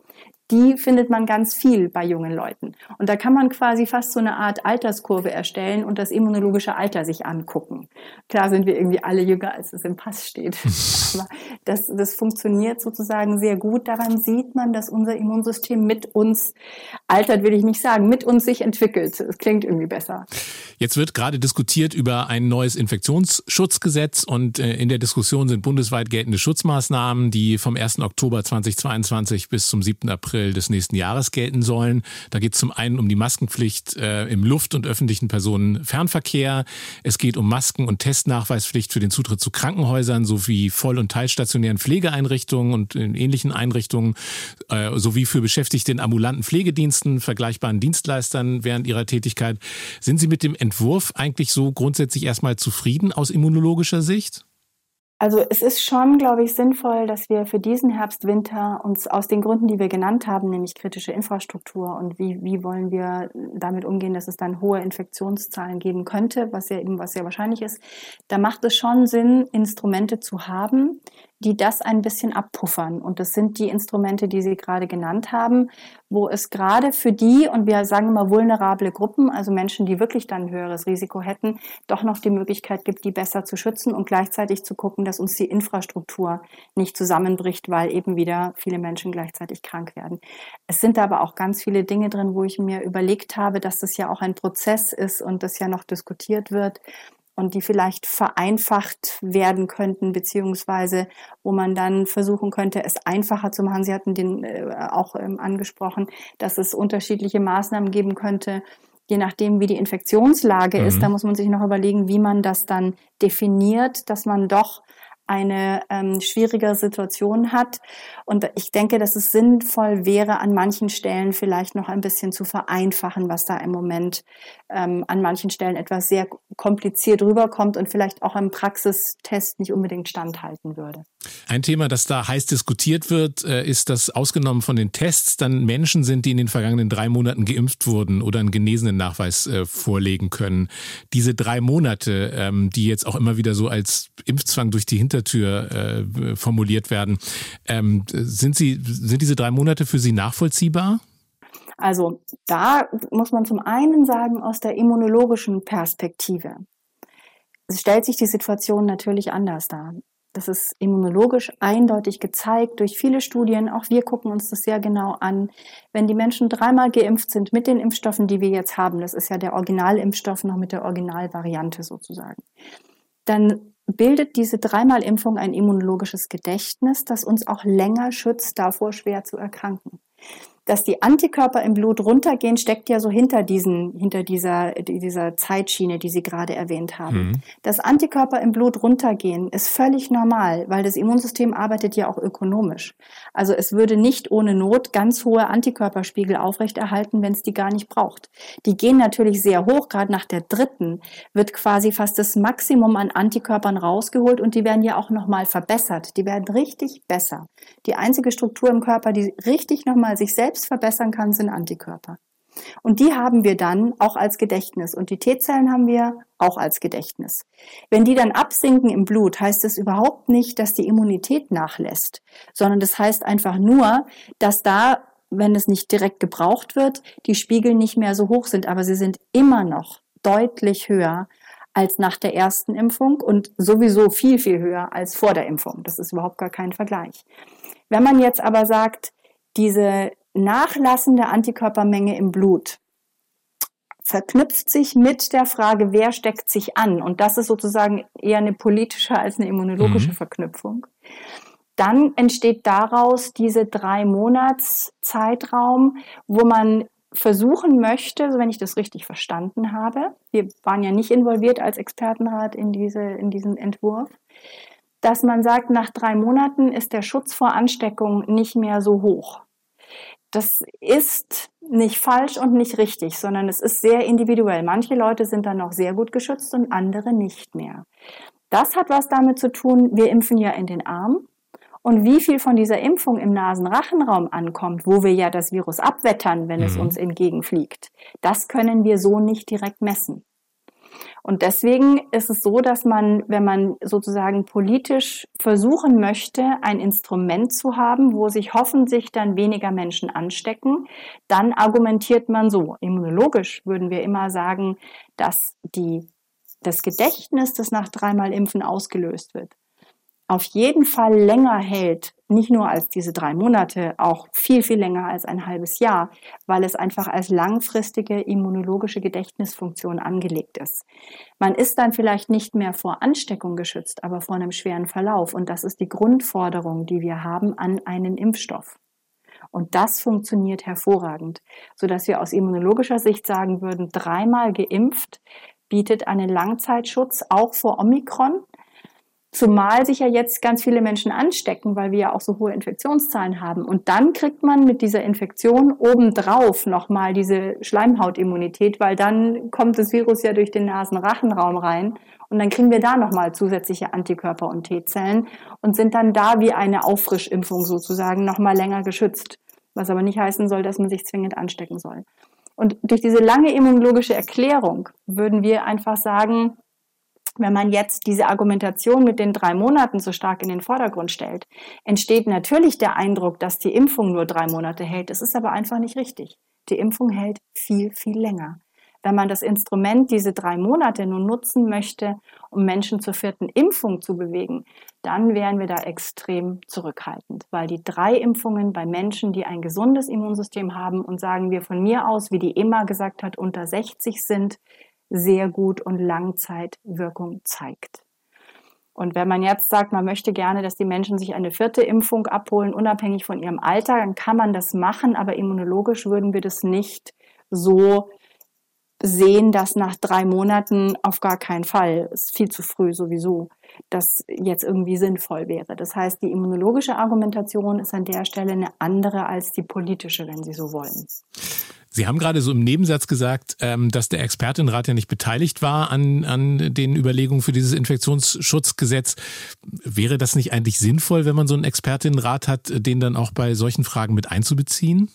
die findet man ganz viel bei jungen Leuten. Und da kann man quasi fast so eine Art Alterskurve erstellen und das immunologische Alter sich angucken. Klar sind wir irgendwie alle jünger, als es im Pass steht. Aber das, das funktioniert sozusagen sehr gut. Daran sieht man, dass unser Immunsystem mit uns altert, will ich nicht sagen, mit uns sich entwickelt. Es klingt irgendwie besser. Jetzt wird gerade diskutiert über ein neues Infektionsschutzgesetz und äh, in der Diskussion sind bundesweit geltende Schutzmaßnahmen, die vom 1. Oktober 2022 bis zum 7. April April des nächsten Jahres gelten sollen. Da geht es zum einen um die Maskenpflicht äh, im Luft- und öffentlichen Personenfernverkehr. Es geht um Masken- und Testnachweispflicht für den Zutritt zu Krankenhäusern sowie voll- und teilstationären Pflegeeinrichtungen und ähnlichen Einrichtungen äh, sowie für Beschäftigte in ambulanten Pflegediensten, vergleichbaren Dienstleistern während ihrer Tätigkeit. Sind Sie mit dem Entwurf eigentlich so grundsätzlich erstmal zufrieden aus immunologischer Sicht? Also es ist schon, glaube ich, sinnvoll, dass wir für diesen Herbst, Winter uns aus den Gründen, die wir genannt haben, nämlich kritische Infrastruktur und wie, wie wollen wir damit umgehen, dass es dann hohe Infektionszahlen geben könnte, was ja eben was sehr wahrscheinlich ist, da macht es schon Sinn, Instrumente zu haben, die das ein bisschen abpuffern. Und das sind die Instrumente, die Sie gerade genannt haben, wo es gerade für die, und wir sagen immer vulnerable Gruppen, also Menschen, die wirklich dann ein höheres Risiko hätten, doch noch die Möglichkeit gibt, die besser zu schützen und gleichzeitig zu gucken, dass uns die Infrastruktur nicht zusammenbricht, weil eben wieder viele Menschen gleichzeitig krank werden. Es sind aber auch ganz viele Dinge drin, wo ich mir überlegt habe, dass das ja auch ein Prozess ist und das ja noch diskutiert wird und die vielleicht vereinfacht werden könnten, beziehungsweise wo man dann versuchen könnte, es einfacher zu machen. Sie hatten den äh, auch ähm, angesprochen, dass es unterschiedliche Maßnahmen geben könnte, je nachdem, wie die Infektionslage mhm. ist. Da muss man sich noch überlegen, wie man das dann definiert, dass man doch eine ähm, schwierige Situation hat. Und ich denke, dass es sinnvoll wäre, an manchen Stellen vielleicht noch ein bisschen zu vereinfachen, was da im Moment ähm, an manchen Stellen etwas sehr kompliziert rüberkommt und vielleicht auch im Praxistest nicht unbedingt standhalten würde. Ein Thema, das da heiß diskutiert wird, äh, ist, dass ausgenommen von den Tests dann Menschen sind, die in den vergangenen drei Monaten geimpft wurden oder einen genesenen Nachweis äh, vorlegen können. Diese drei Monate, ähm, die jetzt auch immer wieder so als Impfzwang durch die Hintertür äh, formuliert werden, ähm, sind sie, sind diese drei Monate für Sie nachvollziehbar? Also da muss man zum einen sagen, aus der immunologischen Perspektive es stellt sich die Situation natürlich anders dar. Das ist immunologisch eindeutig gezeigt durch viele Studien. Auch wir gucken uns das sehr genau an. Wenn die Menschen dreimal geimpft sind mit den Impfstoffen, die wir jetzt haben, das ist ja der Originalimpfstoff noch mit der Originalvariante sozusagen, dann bildet diese dreimal Impfung ein immunologisches Gedächtnis, das uns auch länger schützt, davor schwer zu erkranken dass die Antikörper im Blut runtergehen, steckt ja so hinter diesen, hinter dieser, dieser Zeitschiene, die Sie gerade erwähnt haben. Mhm. Dass Antikörper im Blut runtergehen, ist völlig normal, weil das Immunsystem arbeitet ja auch ökonomisch. Also es würde nicht ohne Not ganz hohe Antikörperspiegel aufrechterhalten, wenn es die gar nicht braucht. Die gehen natürlich sehr hoch, gerade nach der dritten wird quasi fast das Maximum an Antikörpern rausgeholt und die werden ja auch nochmal verbessert. Die werden richtig besser. Die einzige Struktur im Körper, die richtig nochmal sich selbst selbst verbessern kann, sind Antikörper. Und die haben wir dann auch als Gedächtnis. Und die T-Zellen haben wir auch als Gedächtnis. Wenn die dann absinken im Blut, heißt es überhaupt nicht, dass die Immunität nachlässt, sondern das heißt einfach nur, dass da, wenn es nicht direkt gebraucht wird, die Spiegel nicht mehr so hoch sind, aber sie sind immer noch deutlich höher als nach der ersten Impfung und sowieso viel, viel höher als vor der Impfung. Das ist überhaupt gar kein Vergleich. Wenn man jetzt aber sagt, diese nachlassende Antikörpermenge im Blut verknüpft sich mit der Frage, wer steckt sich an, und das ist sozusagen eher eine politische als eine immunologische mhm. Verknüpfung, dann entsteht daraus diese drei Monats Zeitraum, wo man versuchen möchte, so wenn ich das richtig verstanden habe, wir waren ja nicht involviert als Expertenrat in, diese, in diesen Entwurf, dass man sagt, nach drei Monaten ist der Schutz vor Ansteckung nicht mehr so hoch. Das ist nicht falsch und nicht richtig, sondern es ist sehr individuell. Manche Leute sind dann noch sehr gut geschützt und andere nicht mehr. Das hat was damit zu tun, wir impfen ja in den Arm und wie viel von dieser Impfung im Nasenrachenraum ankommt, wo wir ja das Virus abwettern, wenn mhm. es uns entgegenfliegt, das können wir so nicht direkt messen. Und deswegen ist es so, dass man, wenn man sozusagen politisch versuchen möchte, ein Instrument zu haben, wo sich hoffentlich dann weniger Menschen anstecken, dann argumentiert man so. Immunologisch würden wir immer sagen, dass die, das Gedächtnis, das nach dreimal Impfen ausgelöst wird, auf jeden Fall länger hält, nicht nur als diese drei Monate, auch viel, viel länger als ein halbes Jahr, weil es einfach als langfristige immunologische Gedächtnisfunktion angelegt ist. Man ist dann vielleicht nicht mehr vor Ansteckung geschützt, aber vor einem schweren Verlauf. Und das ist die Grundforderung, die wir haben an einen Impfstoff. Und das funktioniert hervorragend, sodass wir aus immunologischer Sicht sagen würden, dreimal geimpft bietet einen Langzeitschutz auch vor Omikron, Zumal sich ja jetzt ganz viele Menschen anstecken, weil wir ja auch so hohe Infektionszahlen haben. Und dann kriegt man mit dieser Infektion obendrauf nochmal diese Schleimhautimmunität, weil dann kommt das Virus ja durch den Nasenrachenraum rein. Und dann kriegen wir da nochmal zusätzliche Antikörper und T-Zellen und sind dann da wie eine Auffrischimpfung sozusagen nochmal länger geschützt. Was aber nicht heißen soll, dass man sich zwingend anstecken soll. Und durch diese lange immunologische Erklärung würden wir einfach sagen, wenn man jetzt diese Argumentation mit den drei Monaten so stark in den Vordergrund stellt, entsteht natürlich der Eindruck, dass die Impfung nur drei Monate hält. Das ist aber einfach nicht richtig. Die Impfung hält viel, viel länger. Wenn man das Instrument diese drei Monate nun nutzen möchte, um Menschen zur vierten Impfung zu bewegen, dann wären wir da extrem zurückhaltend, weil die drei Impfungen bei Menschen, die ein gesundes Immunsystem haben und sagen wir von mir aus, wie die EMA gesagt hat, unter 60 sind, sehr gut und Langzeitwirkung zeigt. Und wenn man jetzt sagt, man möchte gerne, dass die Menschen sich eine vierte Impfung abholen, unabhängig von ihrem Alter, dann kann man das machen, aber immunologisch würden wir das nicht so sehen, dass nach drei Monaten auf gar keinen Fall, ist viel zu früh sowieso, das jetzt irgendwie sinnvoll wäre. Das heißt, die immunologische Argumentation ist an der Stelle eine andere als die politische, wenn Sie so wollen. Sie haben gerade so im Nebensatz gesagt, ähm, dass der Expertenrat ja nicht beteiligt war an, an den Überlegungen für dieses Infektionsschutzgesetz. Wäre das nicht eigentlich sinnvoll, wenn man so einen Expertenrat hat, den dann auch bei solchen Fragen mit einzubeziehen?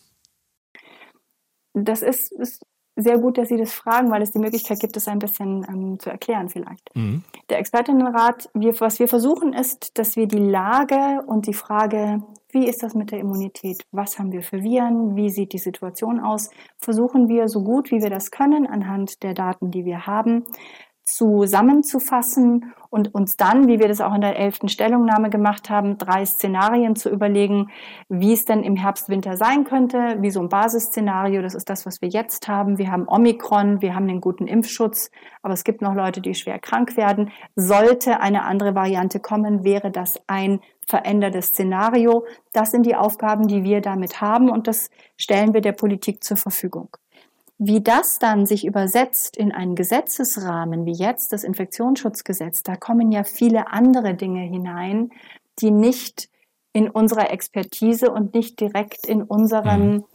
Das ist, ist sehr gut, dass Sie das fragen, weil es die Möglichkeit gibt, es ein bisschen ähm, zu erklären vielleicht. Mhm. Der Expertinnenrat, wir, was wir versuchen ist, dass wir die Lage und die Frage, wie ist das mit der Immunität, was haben wir für Viren, wie sieht die Situation aus, versuchen wir so gut wie wir das können anhand der Daten, die wir haben, zusammenzufassen und uns dann, wie wir das auch in der elften Stellungnahme gemacht haben, drei Szenarien zu überlegen, wie es denn im Herbst, Winter sein könnte, wie so ein Basisszenario, das ist das, was wir jetzt haben. Wir haben Omikron, wir haben den guten Impfschutz, aber es gibt noch Leute, die schwer krank werden. Sollte eine andere Variante kommen, wäre das ein verändertes Szenario. Das sind die Aufgaben, die wir damit haben und das stellen wir der Politik zur Verfügung. Wie das dann sich übersetzt in einen Gesetzesrahmen, wie jetzt das Infektionsschutzgesetz, da kommen ja viele andere Dinge hinein, die nicht in unserer Expertise und nicht direkt in unserem, mhm.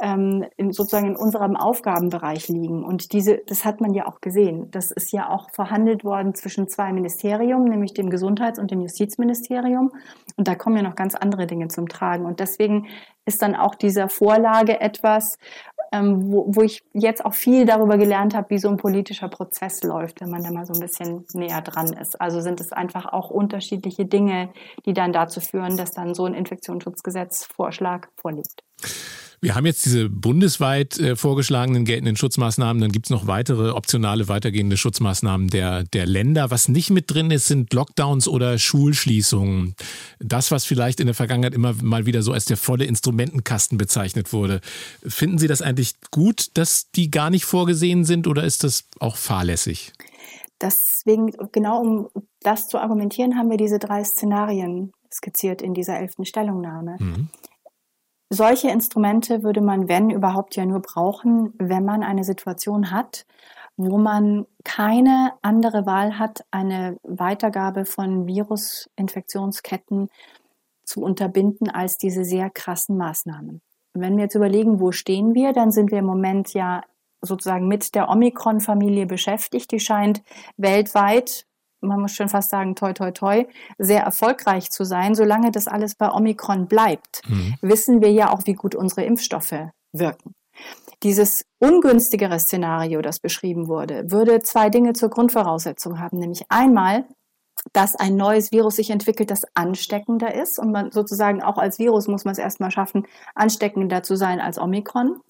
ähm, in sozusagen in unserem Aufgabenbereich liegen. Und diese, das hat man ja auch gesehen. Das ist ja auch verhandelt worden zwischen zwei Ministerien, nämlich dem Gesundheits- und dem Justizministerium. Und da kommen ja noch ganz andere Dinge zum Tragen. Und deswegen ist dann auch dieser Vorlage etwas, ähm, wo, wo ich jetzt auch viel darüber gelernt habe, wie so ein politischer Prozess läuft, wenn man da mal so ein bisschen näher dran ist. Also sind es einfach auch unterschiedliche Dinge, die dann dazu führen, dass dann so ein Infektionsschutzgesetzvorschlag vorliegt. Wir haben jetzt diese bundesweit äh, vorgeschlagenen geltenden Schutzmaßnahmen. Dann gibt es noch weitere optionale weitergehende Schutzmaßnahmen der, der Länder. Was nicht mit drin ist, sind Lockdowns oder Schulschließungen. Das, was vielleicht in der Vergangenheit immer mal wieder so als der volle Instrumentenkasten bezeichnet wurde. Finden Sie das eigentlich gut, dass die gar nicht vorgesehen sind oder ist das auch fahrlässig? Deswegen, genau um das zu argumentieren, haben wir diese drei Szenarien skizziert in dieser elften Stellungnahme. Mhm. Solche Instrumente würde man, wenn überhaupt, ja nur brauchen, wenn man eine Situation hat, wo man keine andere Wahl hat, eine Weitergabe von Virusinfektionsketten zu unterbinden als diese sehr krassen Maßnahmen. Wenn wir jetzt überlegen, wo stehen wir, dann sind wir im Moment ja sozusagen mit der Omikron-Familie beschäftigt. Die scheint weltweit man muss schon fast sagen, toi, toi, toi, sehr erfolgreich zu sein. Solange das alles bei Omikron bleibt, mhm. wissen wir ja auch, wie gut unsere Impfstoffe wirken. Dieses ungünstigere Szenario, das beschrieben wurde, würde zwei Dinge zur Grundvoraussetzung haben, nämlich einmal, dass ein neues Virus sich entwickelt, das ansteckender ist. Und man sozusagen auch als Virus muss man es erstmal schaffen, ansteckender zu sein als Omikron.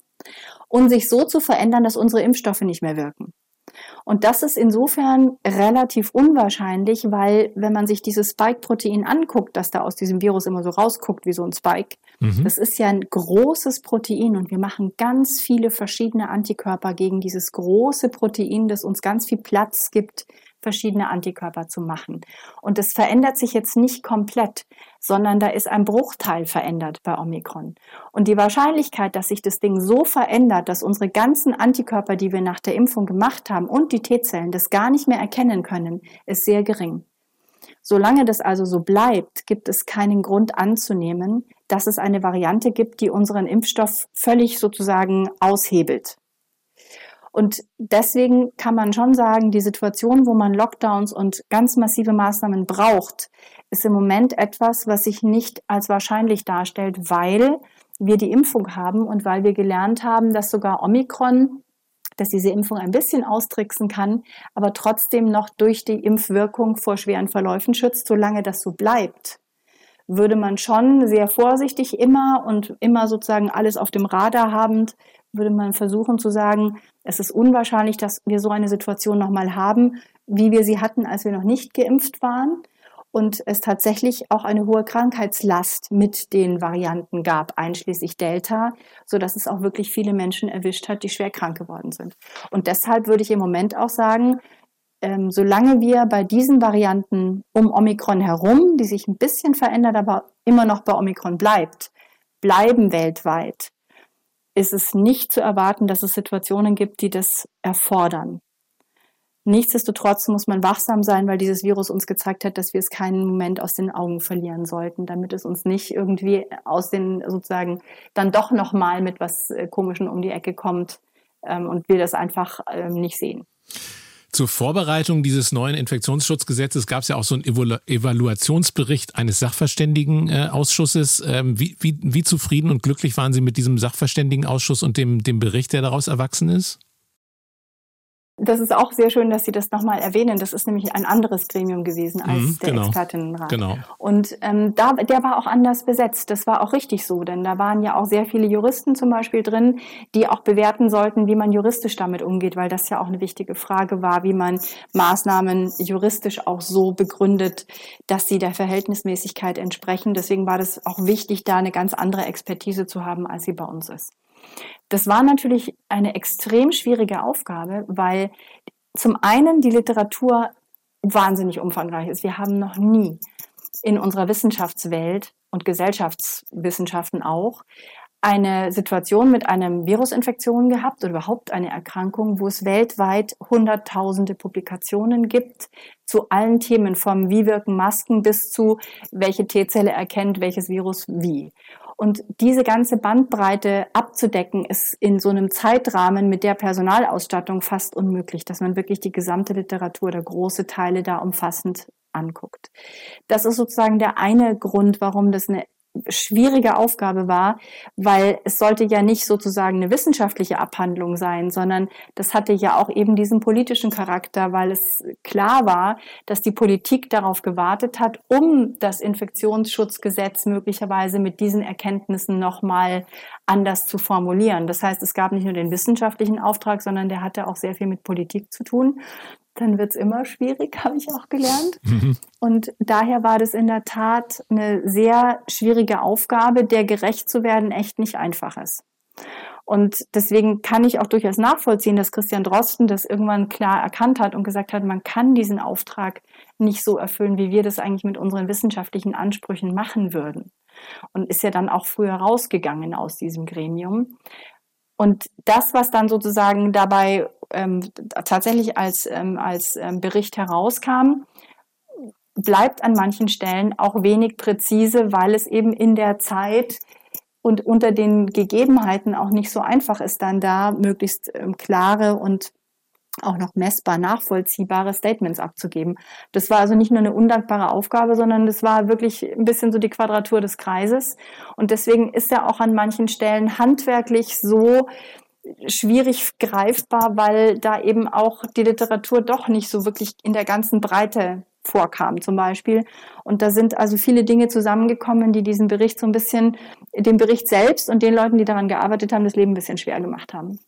Und sich so zu verändern, dass unsere Impfstoffe nicht mehr wirken. Und das ist insofern relativ unwahrscheinlich, weil wenn man sich dieses Spike-Protein anguckt, das da aus diesem Virus immer so rausguckt wie so ein Spike, mhm. das ist ja ein großes Protein und wir machen ganz viele verschiedene Antikörper gegen dieses große Protein, das uns ganz viel Platz gibt verschiedene Antikörper zu machen. Und es verändert sich jetzt nicht komplett, sondern da ist ein Bruchteil verändert bei Omikron. Und die Wahrscheinlichkeit, dass sich das Ding so verändert, dass unsere ganzen Antikörper, die wir nach der Impfung gemacht haben und die T-Zellen das gar nicht mehr erkennen können, ist sehr gering. Solange das also so bleibt, gibt es keinen Grund anzunehmen, dass es eine Variante gibt, die unseren Impfstoff völlig sozusagen aushebelt. Und deswegen kann man schon sagen, die Situation, wo man Lockdowns und ganz massive Maßnahmen braucht, ist im Moment etwas, was sich nicht als wahrscheinlich darstellt, weil wir die Impfung haben und weil wir gelernt haben, dass sogar Omikron, dass diese Impfung ein bisschen austricksen kann, aber trotzdem noch durch die Impfwirkung vor schweren Verläufen schützt. Solange das so bleibt, würde man schon sehr vorsichtig immer und immer sozusagen alles auf dem Radar habend würde man versuchen zu sagen, es ist unwahrscheinlich, dass wir so eine Situation nochmal haben, wie wir sie hatten, als wir noch nicht geimpft waren. Und es tatsächlich auch eine hohe Krankheitslast mit den Varianten gab, einschließlich Delta, so dass es auch wirklich viele Menschen erwischt hat, die schwer krank geworden sind. Und deshalb würde ich im Moment auch sagen, ähm, solange wir bei diesen Varianten um Omikron herum, die sich ein bisschen verändert, aber immer noch bei Omikron bleibt, bleiben weltweit, ist es nicht zu erwarten, dass es Situationen gibt, die das erfordern. Nichtsdestotrotz muss man wachsam sein, weil dieses Virus uns gezeigt hat, dass wir es keinen Moment aus den Augen verlieren sollten, damit es uns nicht irgendwie aus den sozusagen dann doch nochmal mit was äh, Komischen um die Ecke kommt ähm, und wir das einfach ähm, nicht sehen. Zur Vorbereitung dieses neuen Infektionsschutzgesetzes gab es ja auch so einen Evaluationsbericht eines Sachverständigenausschusses. Ähm, wie, wie, wie zufrieden und glücklich waren Sie mit diesem Sachverständigenausschuss und dem, dem Bericht, der daraus erwachsen ist? Das ist auch sehr schön, dass Sie das nochmal erwähnen. Das ist nämlich ein anderes Gremium gewesen als mhm, der genau, Expertinnenrat. Genau. Und ähm, da, der war auch anders besetzt. Das war auch richtig so, denn da waren ja auch sehr viele Juristen zum Beispiel drin, die auch bewerten sollten, wie man juristisch damit umgeht, weil das ja auch eine wichtige Frage war, wie man Maßnahmen juristisch auch so begründet, dass sie der Verhältnismäßigkeit entsprechen. Deswegen war das auch wichtig, da eine ganz andere Expertise zu haben, als sie bei uns ist. Das war natürlich eine extrem schwierige Aufgabe, weil zum einen die Literatur wahnsinnig umfangreich ist. Wir haben noch nie in unserer Wissenschaftswelt und Gesellschaftswissenschaften auch eine Situation mit einem Virusinfektion gehabt oder überhaupt eine Erkrankung, wo es weltweit hunderttausende Publikationen gibt zu allen Themen vom wie wirken Masken bis zu welche T-Zelle erkennt welches Virus wie. Und diese ganze Bandbreite abzudecken, ist in so einem Zeitrahmen mit der Personalausstattung fast unmöglich, dass man wirklich die gesamte Literatur oder große Teile da umfassend anguckt. Das ist sozusagen der eine Grund, warum das eine schwierige Aufgabe war, weil es sollte ja nicht sozusagen eine wissenschaftliche Abhandlung sein, sondern das hatte ja auch eben diesen politischen Charakter, weil es klar war, dass die Politik darauf gewartet hat, um das Infektionsschutzgesetz möglicherweise mit diesen Erkenntnissen nochmal anders zu formulieren. Das heißt, es gab nicht nur den wissenschaftlichen Auftrag, sondern der hatte auch sehr viel mit Politik zu tun dann wird es immer schwierig, habe ich auch gelernt. Mhm. Und daher war das in der Tat eine sehr schwierige Aufgabe, der gerecht zu werden echt nicht einfach ist. Und deswegen kann ich auch durchaus nachvollziehen, dass Christian Drosten das irgendwann klar erkannt hat und gesagt hat, man kann diesen Auftrag nicht so erfüllen, wie wir das eigentlich mit unseren wissenschaftlichen Ansprüchen machen würden. Und ist ja dann auch früher rausgegangen aus diesem Gremium. Und das, was dann sozusagen dabei ähm, tatsächlich als, ähm, als ähm, Bericht herauskam, bleibt an manchen Stellen auch wenig präzise, weil es eben in der Zeit und unter den Gegebenheiten auch nicht so einfach ist, dann da möglichst ähm, klare und auch noch messbar nachvollziehbare Statements abzugeben. Das war also nicht nur eine undankbare Aufgabe, sondern das war wirklich ein bisschen so die Quadratur des Kreises. Und deswegen ist er auch an manchen Stellen handwerklich so schwierig greifbar, weil da eben auch die Literatur doch nicht so wirklich in der ganzen Breite vorkam zum Beispiel. Und da sind also viele Dinge zusammengekommen, die diesen Bericht so ein bisschen, dem Bericht selbst und den Leuten, die daran gearbeitet haben, das Leben ein bisschen schwer gemacht haben.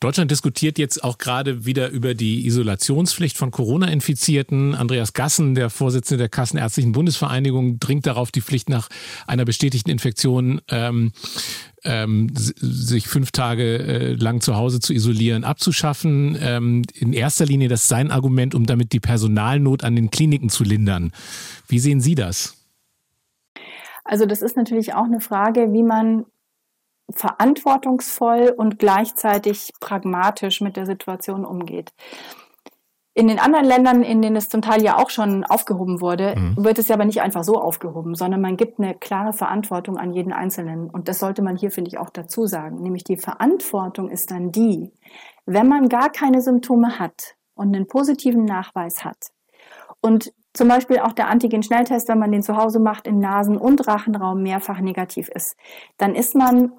Deutschland diskutiert jetzt auch gerade wieder über die Isolationspflicht von Corona-Infizierten. Andreas Gassen, der Vorsitzende der Kassenärztlichen Bundesvereinigung, dringt darauf, die Pflicht nach einer bestätigten Infektion ähm, ähm, sich fünf Tage äh, lang zu Hause zu isolieren, abzuschaffen. Ähm, in erster Linie, das ist sein Argument, um damit die Personalnot an den Kliniken zu lindern. Wie sehen Sie das? Also das ist natürlich auch eine Frage, wie man verantwortungsvoll und gleichzeitig pragmatisch mit der Situation umgeht. In den anderen Ländern, in denen es zum Teil ja auch schon aufgehoben wurde, mhm. wird es ja aber nicht einfach so aufgehoben, sondern man gibt eine klare Verantwortung an jeden Einzelnen. Und das sollte man hier, finde ich, auch dazu sagen. Nämlich die Verantwortung ist dann die, wenn man gar keine Symptome hat und einen positiven Nachweis hat und zum Beispiel auch der Antigen-Schnelltest, wenn man den zu Hause macht, im Nasen- und Rachenraum mehrfach negativ ist, dann ist man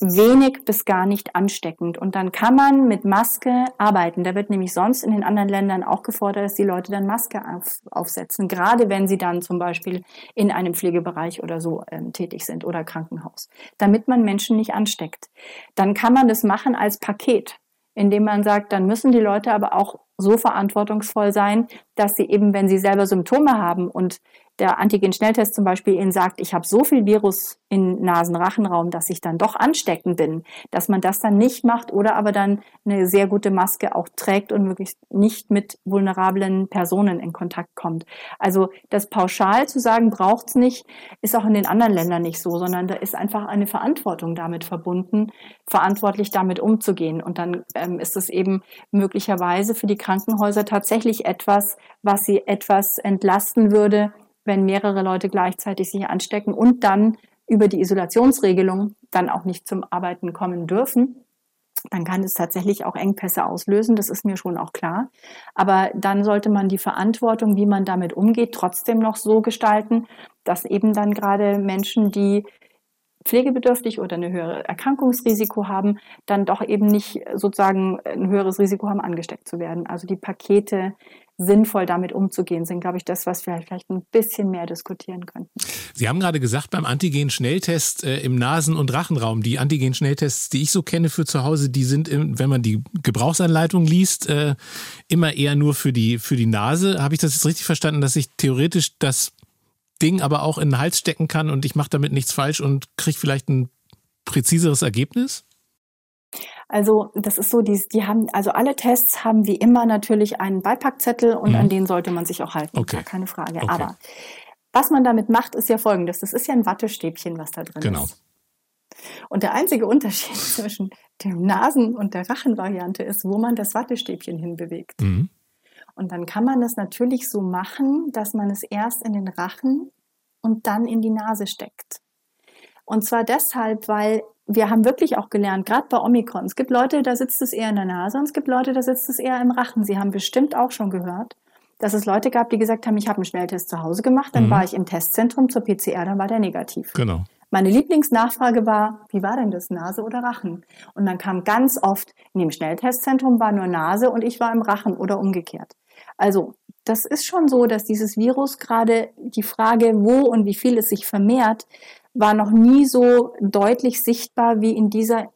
wenig bis gar nicht ansteckend. Und dann kann man mit Maske arbeiten. Da wird nämlich sonst in den anderen Ländern auch gefordert, dass die Leute dann Maske auf, aufsetzen, gerade wenn sie dann zum Beispiel in einem Pflegebereich oder so ähm, tätig sind oder Krankenhaus, damit man Menschen nicht ansteckt. Dann kann man das machen als Paket, indem man sagt, dann müssen die Leute aber auch so verantwortungsvoll sein, dass sie eben, wenn sie selber Symptome haben und der Antigen-Schnelltest zum Beispiel Ihnen sagt, ich habe so viel Virus im Nasenrachenraum, dass ich dann doch ansteckend bin, dass man das dann nicht macht oder aber dann eine sehr gute Maske auch trägt und möglichst nicht mit vulnerablen Personen in Kontakt kommt. Also das pauschal zu sagen, braucht's nicht, ist auch in den anderen Ländern nicht so, sondern da ist einfach eine Verantwortung damit verbunden, verantwortlich damit umzugehen. Und dann ähm, ist es eben möglicherweise für die Krankenhäuser tatsächlich etwas, was sie etwas entlasten würde, wenn mehrere Leute gleichzeitig sich anstecken und dann über die Isolationsregelung dann auch nicht zum Arbeiten kommen dürfen, dann kann es tatsächlich auch Engpässe auslösen. Das ist mir schon auch klar. Aber dann sollte man die Verantwortung, wie man damit umgeht, trotzdem noch so gestalten, dass eben dann gerade Menschen, die pflegebedürftig oder eine höhere Erkrankungsrisiko haben, dann doch eben nicht sozusagen ein höheres Risiko haben, angesteckt zu werden. Also die Pakete sinnvoll damit umzugehen, sind, glaube ich, das, was wir vielleicht ein bisschen mehr diskutieren könnten. Sie haben gerade gesagt, beim Antigen-Schnelltest äh, im Nasen- und Rachenraum, die Antigen-Schnelltests, die ich so kenne für zu Hause, die sind, wenn man die Gebrauchsanleitung liest, äh, immer eher nur für die, für die Nase. Habe ich das jetzt richtig verstanden, dass ich theoretisch das Ding aber auch in den Hals stecken kann und ich mache damit nichts falsch und kriege vielleicht ein präziseres Ergebnis? Also das ist so, die, die haben, also alle Tests haben wie immer natürlich einen Beipackzettel und mhm. an den sollte man sich auch halten. Okay. Gar keine Frage. Okay. Aber was man damit macht, ist ja folgendes. Das ist ja ein Wattestäbchen, was da drin genau. ist. Und der einzige Unterschied zwischen der Nasen- und der Rachenvariante ist, wo man das Wattestäbchen hinbewegt. Mhm. Und dann kann man das natürlich so machen, dass man es erst in den Rachen und dann in die Nase steckt. Und zwar deshalb, weil wir haben wirklich auch gelernt, gerade bei Omikron, es gibt Leute, da sitzt es eher in der Nase und es gibt Leute, da sitzt es eher im Rachen. Sie haben bestimmt auch schon gehört, dass es Leute gab, die gesagt haben, ich habe einen Schnelltest zu Hause gemacht, dann mhm. war ich im Testzentrum zur PCR, dann war der negativ. Genau. Meine Lieblingsnachfrage war, wie war denn das, Nase oder Rachen? Und dann kam ganz oft, in dem Schnelltestzentrum war nur Nase und ich war im Rachen oder umgekehrt. Also das ist schon so, dass dieses Virus gerade die Frage, wo und wie viel es sich vermehrt, war noch nie so deutlich sichtbar wie in dieser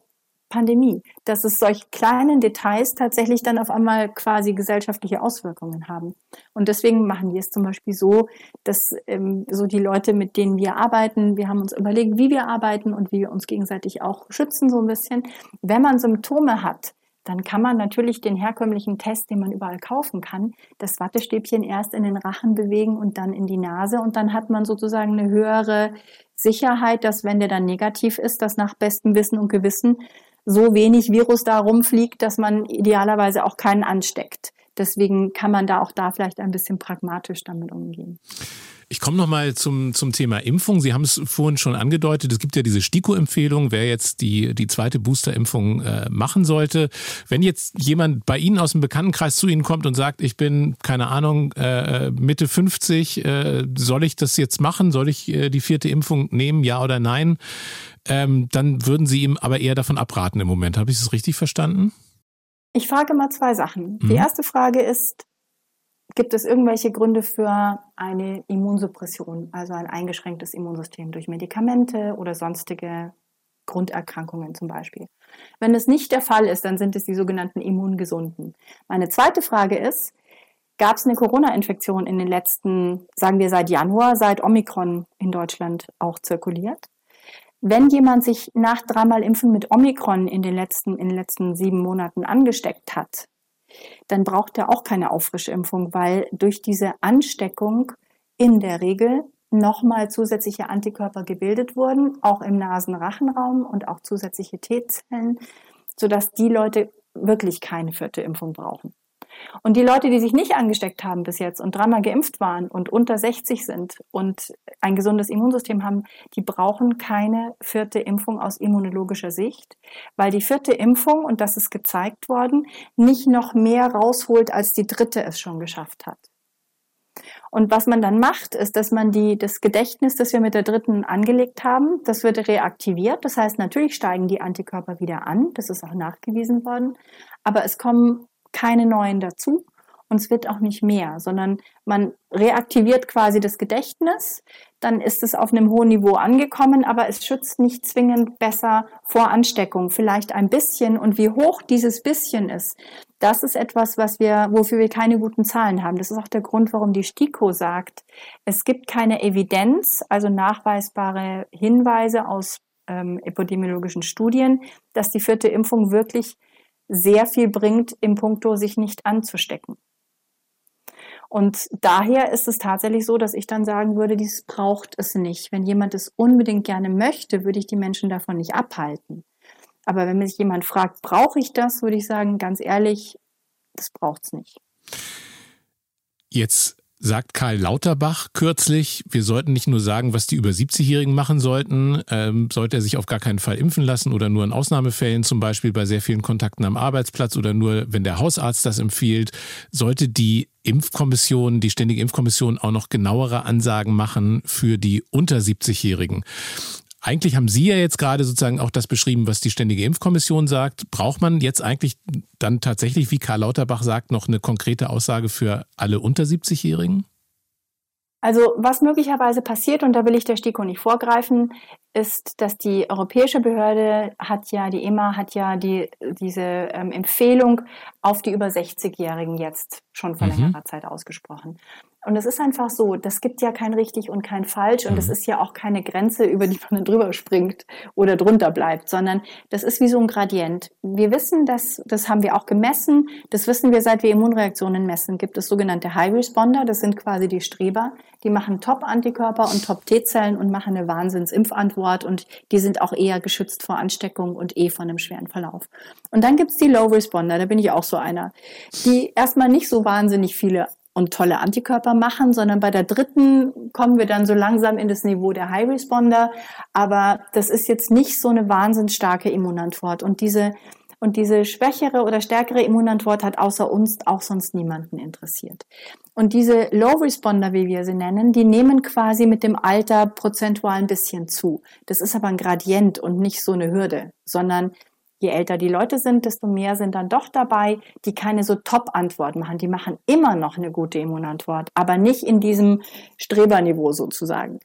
Pandemie, dass es solche kleinen Details tatsächlich dann auf einmal quasi gesellschaftliche Auswirkungen haben. Und deswegen machen wir es zum Beispiel so, dass ähm, so die Leute, mit denen wir arbeiten, wir haben uns überlegt, wie wir arbeiten und wie wir uns gegenseitig auch schützen so ein bisschen. Wenn man Symptome hat, dann kann man natürlich den herkömmlichen Test, den man überall kaufen kann, das Wattestäbchen erst in den Rachen bewegen und dann in die Nase und dann hat man sozusagen eine höhere Sicherheit, dass wenn der dann negativ ist, dass nach bestem Wissen und Gewissen so wenig Virus da rumfliegt, dass man idealerweise auch keinen ansteckt. Deswegen kann man da auch da vielleicht ein bisschen pragmatisch damit umgehen. Ich komme nochmal zum, zum Thema Impfung. Sie haben es vorhin schon angedeutet. Es gibt ja diese STIKO-Empfehlung, wer jetzt die, die zweite Boosterimpfung äh, machen sollte. Wenn jetzt jemand bei Ihnen aus dem Bekanntenkreis zu Ihnen kommt und sagt, ich bin, keine Ahnung, äh, Mitte 50, äh, soll ich das jetzt machen? Soll ich äh, die vierte Impfung nehmen, ja oder nein? Ähm, dann würden Sie ihm aber eher davon abraten im Moment. Habe ich das richtig verstanden? Ich frage mal zwei Sachen. Mhm. Die erste Frage ist, Gibt es irgendwelche Gründe für eine Immunsuppression, also ein eingeschränktes Immunsystem durch Medikamente oder sonstige Grunderkrankungen zum Beispiel? Wenn es nicht der Fall ist, dann sind es die sogenannten Immungesunden. Meine zweite Frage ist, gab es eine Corona-Infektion in den letzten, sagen wir seit Januar, seit Omikron in Deutschland auch zirkuliert? Wenn jemand sich nach dreimal Impfen mit Omikron in den letzten, in den letzten sieben Monaten angesteckt hat, dann braucht er auch keine Auffrischimpfung, weil durch diese Ansteckung in der Regel nochmal zusätzliche Antikörper gebildet wurden, auch im Nasenrachenraum und auch zusätzliche T-Zellen, sodass die Leute wirklich keine vierte Impfung brauchen. Und die Leute, die sich nicht angesteckt haben bis jetzt und dreimal geimpft waren und unter 60 sind und ein gesundes Immunsystem haben, die brauchen keine vierte Impfung aus immunologischer Sicht, weil die vierte Impfung, und das ist gezeigt worden, nicht noch mehr rausholt, als die dritte es schon geschafft hat. Und was man dann macht, ist, dass man die, das Gedächtnis, das wir mit der dritten angelegt haben, das wird reaktiviert. Das heißt, natürlich steigen die Antikörper wieder an. Das ist auch nachgewiesen worden. Aber es kommen keine neuen dazu und es wird auch nicht mehr, sondern man reaktiviert quasi das Gedächtnis, dann ist es auf einem hohen Niveau angekommen, aber es schützt nicht zwingend besser vor Ansteckung, vielleicht ein bisschen und wie hoch dieses bisschen ist. Das ist etwas, was wir, wofür wir keine guten Zahlen haben. Das ist auch der Grund, warum die STIKO sagt, es gibt keine Evidenz, also nachweisbare Hinweise aus ähm, epidemiologischen Studien, dass die vierte Impfung wirklich sehr viel bringt, im Punkto sich nicht anzustecken. Und daher ist es tatsächlich so, dass ich dann sagen würde, dies braucht es nicht. Wenn jemand es unbedingt gerne möchte, würde ich die Menschen davon nicht abhalten. Aber wenn mich jemand fragt, brauche ich das, würde ich sagen, ganz ehrlich, das braucht es nicht. Jetzt sagt Karl Lauterbach kürzlich, wir sollten nicht nur sagen, was die über 70-Jährigen machen sollten, ähm, sollte er sich auf gar keinen Fall impfen lassen oder nur in Ausnahmefällen, zum Beispiel bei sehr vielen Kontakten am Arbeitsplatz oder nur, wenn der Hausarzt das empfiehlt, sollte die Impfkommission, die Ständige Impfkommission auch noch genauere Ansagen machen für die unter 70-Jährigen. Eigentlich haben Sie ja jetzt gerade sozusagen auch das beschrieben, was die Ständige Impfkommission sagt. Braucht man jetzt eigentlich dann tatsächlich, wie Karl Lauterbach sagt, noch eine konkrete Aussage für alle unter 70-Jährigen? Also was möglicherweise passiert, und da will ich der STIKO nicht vorgreifen, ist, dass die europäische Behörde hat ja, die EMA hat ja die, diese ähm, Empfehlung auf die über 60-Jährigen jetzt schon vor mhm. längerer Zeit ausgesprochen. Und es ist einfach so, das gibt ja kein richtig und kein falsch und es mhm. ist ja auch keine Grenze, über die man drüber springt oder drunter bleibt, sondern das ist wie so ein Gradient. Wir wissen, dass, das haben wir auch gemessen, das wissen wir, seit wir Immunreaktionen messen, gibt es sogenannte High Responder, das sind quasi die Streber, die machen Top-Antikörper und Top-T-Zellen und machen eine Wahnsinns-Impfantwort und die sind auch eher geschützt vor Ansteckung und eh von einem schweren Verlauf. Und dann gibt's die Low Responder, da bin ich auch so einer, die erstmal nicht so wahnsinnig viele und tolle Antikörper machen, sondern bei der dritten kommen wir dann so langsam in das Niveau der High Responder. Aber das ist jetzt nicht so eine wahnsinnig starke Immunantwort. Und diese Und diese schwächere oder stärkere Immunantwort hat außer uns auch sonst niemanden interessiert. Und diese Low Responder, wie wir sie nennen, die nehmen quasi mit dem Alter prozentual ein bisschen zu. Das ist aber ein Gradient und nicht so eine Hürde, sondern je älter die Leute sind, desto mehr sind dann doch dabei, die keine so Top-Antwort machen. Die machen immer noch eine gute Immunantwort, aber nicht in diesem Streberniveau sozusagen.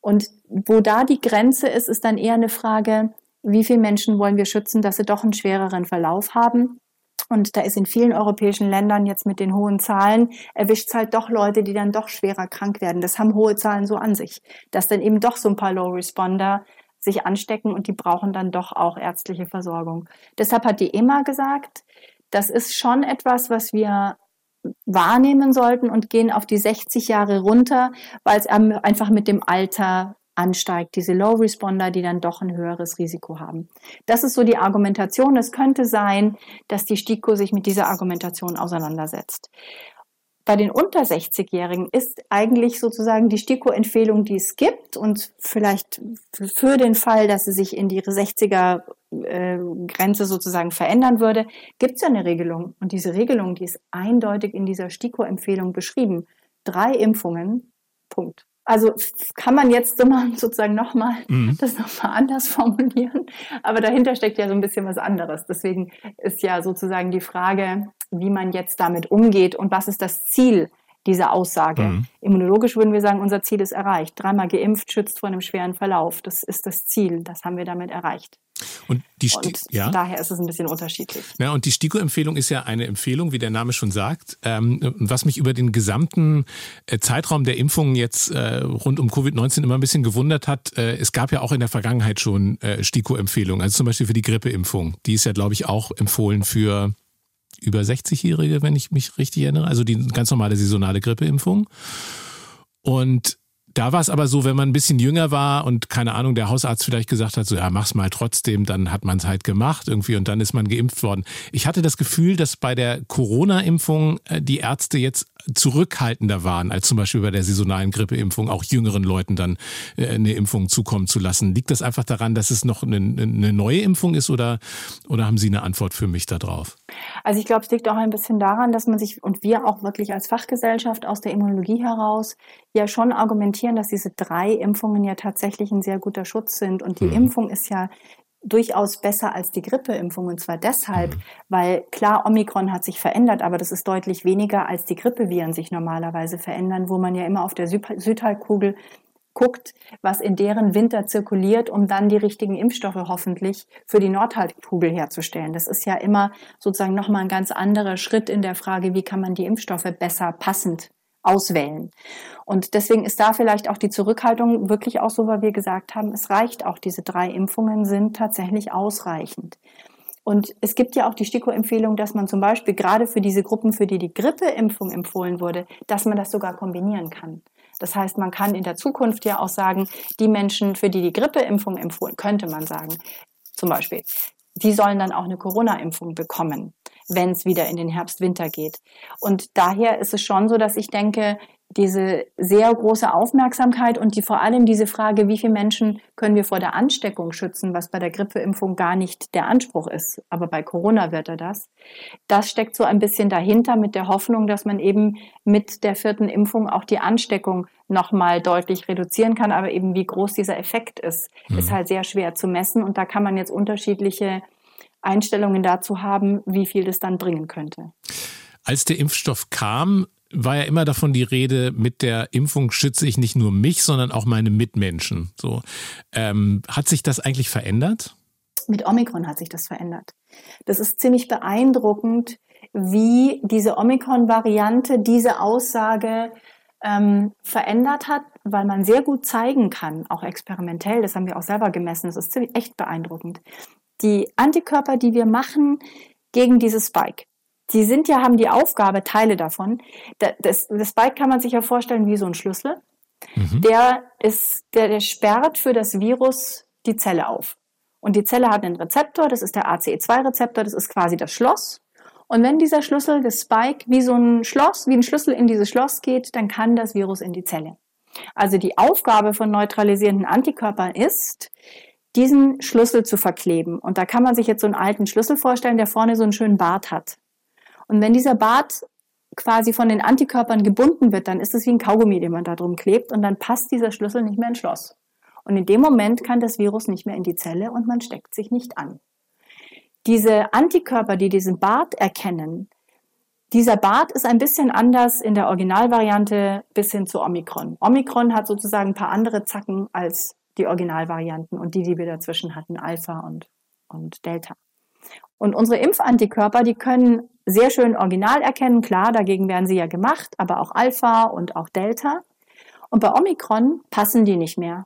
Und wo da die Grenze ist, ist dann eher eine Frage, wie viele Menschen wollen wir schützen, dass sie doch einen schwereren Verlauf haben. Und da ist in vielen europäischen Ländern jetzt mit den hohen Zahlen erwischt es halt doch Leute, die dann doch schwerer krank werden. Das haben hohe Zahlen so an sich, dass dann eben doch so ein paar Low Responder sich anstecken und die brauchen dann doch auch ärztliche Versorgung. Deshalb hat die EMA gesagt, das ist schon etwas, was wir wahrnehmen sollten und gehen auf die 60 Jahre runter, weil es einfach mit dem Alter ansteigt, diese Low Responder, die dann doch ein höheres Risiko haben. Das ist so die Argumentation. Es könnte sein, dass die STIKO sich mit dieser Argumentation auseinandersetzt bei den unter 60-Jährigen ist eigentlich sozusagen die STIKO-Empfehlung, die es gibt und vielleicht für den Fall, dass sie sich in die 60er äh, Grenze sozusagen verändern würde, gibt es ja eine Regelung. Und diese Regelung, die ist eindeutig in dieser STIKO-Empfehlung beschrieben. Drei Impfungen, Punkt. Also kann man jetzt sozusagen nochmal mhm. das nochmal anders formulieren, aber dahinter steckt ja so ein bisschen was anderes. Deswegen ist ja sozusagen die Frage, wie man jetzt damit umgeht und was ist das Ziel dieser Aussage. Mhm. Immunologisch würden wir sagen, unser Ziel ist erreicht. Dreimal geimpft schützt vor einem schweren Verlauf. Das ist das Ziel. Das haben wir damit erreicht. Und, die und ja. daher ist es ein bisschen unterschiedlich. Ja, und die STIKO-Empfehlung ist ja eine Empfehlung, wie der Name schon sagt. Ähm, was mich über den gesamten äh, Zeitraum der Impfungen jetzt äh, rund um Covid-19 immer ein bisschen gewundert hat, äh, es gab ja auch in der Vergangenheit schon äh, STIKO-Empfehlungen, also zum Beispiel für die Grippeimpfung. Die ist ja, glaube ich, auch empfohlen für über 60-Jährige, wenn ich mich richtig erinnere, also die ganz normale saisonale Grippeimpfung. Und da war es aber so, wenn man ein bisschen jünger war und keine Ahnung, der Hausarzt vielleicht gesagt hat, so ja, mach's mal trotzdem, dann hat man es halt gemacht irgendwie und dann ist man geimpft worden. Ich hatte das Gefühl, dass bei der Corona-Impfung äh, die Ärzte jetzt zurückhaltender waren, als zum Beispiel bei der saisonalen Grippeimpfung auch jüngeren Leuten dann äh, eine Impfung zukommen zu lassen. Liegt das einfach daran, dass es noch eine, eine neue Impfung ist oder, oder haben Sie eine Antwort für mich darauf? Also ich glaube, es liegt auch ein bisschen daran, dass man sich und wir auch wirklich als Fachgesellschaft aus der Immunologie heraus ja schon argumentieren, dass diese drei Impfungen ja tatsächlich ein sehr guter Schutz sind. Und die mhm. Impfung ist ja durchaus besser als die Grippeimpfung. Und zwar deshalb, mhm. weil klar, Omikron hat sich verändert, aber das ist deutlich weniger als die Grippeviren sich normalerweise verändern, wo man ja immer auf der Südhalbkugel guckt, was in deren Winter zirkuliert, um dann die richtigen Impfstoffe hoffentlich für die Nordhalbkugel herzustellen. Das ist ja immer sozusagen nochmal ein ganz anderer Schritt in der Frage, wie kann man die Impfstoffe besser passend auswählen. Und deswegen ist da vielleicht auch die Zurückhaltung wirklich auch so, weil wir gesagt haben, es reicht auch, diese drei Impfungen sind tatsächlich ausreichend. Und es gibt ja auch die STIKO-Empfehlung, dass man zum Beispiel gerade für diese Gruppen, für die die Grippeimpfung empfohlen wurde, dass man das sogar kombinieren kann. Das heißt, man kann in der Zukunft ja auch sagen, die Menschen, für die die Grippeimpfung empfohlen, könnte man sagen, zum Beispiel, die sollen dann auch eine Corona-Impfung bekommen wenn es wieder in den Herbst-Winter geht. Und daher ist es schon so, dass ich denke, diese sehr große Aufmerksamkeit und die vor allem diese Frage, wie viele Menschen können wir vor der Ansteckung schützen, was bei der Grippeimpfung gar nicht der Anspruch ist, aber bei Corona wird er das. Das steckt so ein bisschen dahinter mit der Hoffnung, dass man eben mit der vierten Impfung auch die Ansteckung nochmal deutlich reduzieren kann. Aber eben wie groß dieser Effekt ist, mhm. ist halt sehr schwer zu messen und da kann man jetzt unterschiedliche Einstellungen dazu haben, wie viel das dann bringen könnte. Als der Impfstoff kam, war ja immer davon die Rede, mit der Impfung schütze ich nicht nur mich, sondern auch meine Mitmenschen. So, ähm, hat sich das eigentlich verändert? Mit Omikron hat sich das verändert. Das ist ziemlich beeindruckend, wie diese Omikron-Variante diese Aussage ähm, verändert hat, weil man sehr gut zeigen kann, auch experimentell, das haben wir auch selber gemessen, das ist ziemlich echt beeindruckend, die Antikörper, die wir machen gegen dieses Spike, die sind ja, haben die Aufgabe, Teile davon. Das, das Spike kann man sich ja vorstellen wie so ein Schlüssel. Mhm. Der ist, der, der sperrt für das Virus die Zelle auf. Und die Zelle hat einen Rezeptor, das ist der ACE2-Rezeptor, das ist quasi das Schloss. Und wenn dieser Schlüssel, das Spike, wie so ein Schloss, wie ein Schlüssel in dieses Schloss geht, dann kann das Virus in die Zelle. Also die Aufgabe von neutralisierenden Antikörpern ist, diesen Schlüssel zu verkleben. Und da kann man sich jetzt so einen alten Schlüssel vorstellen, der vorne so einen schönen Bart hat. Und wenn dieser Bart quasi von den Antikörpern gebunden wird, dann ist es wie ein Kaugummi, den man da drum klebt und dann passt dieser Schlüssel nicht mehr ins Schloss. Und in dem Moment kann das Virus nicht mehr in die Zelle und man steckt sich nicht an. Diese Antikörper, die diesen Bart erkennen, dieser Bart ist ein bisschen anders in der Originalvariante bis hin zu Omikron. Omikron hat sozusagen ein paar andere Zacken als die Originalvarianten und die, die wir dazwischen hatten, Alpha und, und Delta. Und unsere Impfantikörper, die können sehr schön original erkennen. Klar, dagegen werden sie ja gemacht, aber auch Alpha und auch Delta. Und bei Omikron passen die nicht mehr.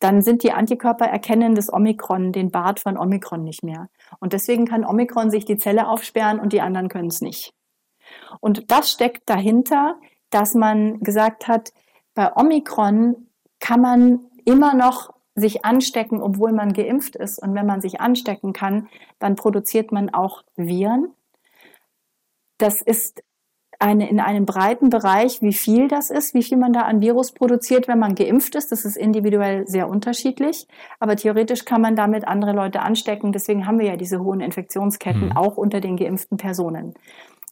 Dann sind die Antikörper erkennen des Omikron, den Bart von Omikron nicht mehr. Und deswegen kann Omikron sich die Zelle aufsperren und die anderen können es nicht. Und das steckt dahinter, dass man gesagt hat, bei Omikron kann man immer noch sich anstecken, obwohl man geimpft ist. Und wenn man sich anstecken kann, dann produziert man auch Viren. Das ist eine, in einem breiten Bereich, wie viel das ist, wie viel man da an Virus produziert, wenn man geimpft ist. Das ist individuell sehr unterschiedlich. Aber theoretisch kann man damit andere Leute anstecken. Deswegen haben wir ja diese hohen Infektionsketten mhm. auch unter den geimpften Personen.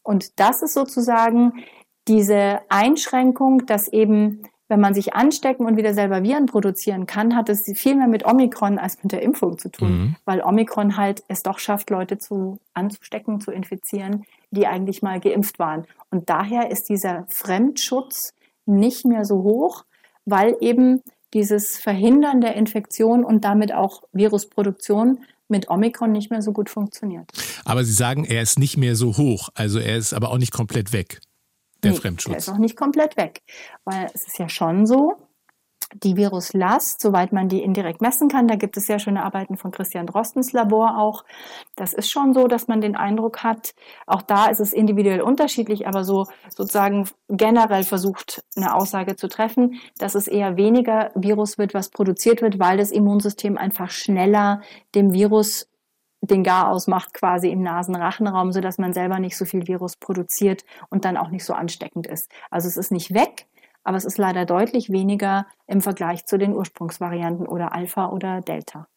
Und das ist sozusagen diese Einschränkung, dass eben wenn man sich anstecken und wieder selber Viren produzieren kann, hat es viel mehr mit Omikron als mit der Impfung zu tun, mhm. weil Omikron halt es doch schafft, Leute zu anzustecken, zu infizieren, die eigentlich mal geimpft waren. Und daher ist dieser Fremdschutz nicht mehr so hoch, weil eben dieses Verhindern der Infektion und damit auch Virusproduktion mit Omikron nicht mehr so gut funktioniert. Aber Sie sagen, er ist nicht mehr so hoch, also er ist aber auch nicht komplett weg der nee, Fremdschutz. Der ist noch nicht komplett weg, weil es ist ja schon so, die Viruslast, soweit man die indirekt messen kann, da gibt es sehr schöne Arbeiten von Christian Drostens Labor auch. Das ist schon so, dass man den Eindruck hat, auch da ist es individuell unterschiedlich, aber so sozusagen generell versucht, eine Aussage zu treffen, dass es eher weniger Virus wird, was produziert wird, weil das Immunsystem einfach schneller dem Virus den Garaus macht quasi im Nasenrachenraum, so dass man selber nicht so viel Virus produziert und dann auch nicht so ansteckend ist. Also es ist nicht weg, aber es ist leider deutlich weniger im Vergleich zu den Ursprungsvarianten oder Alpha oder Delta.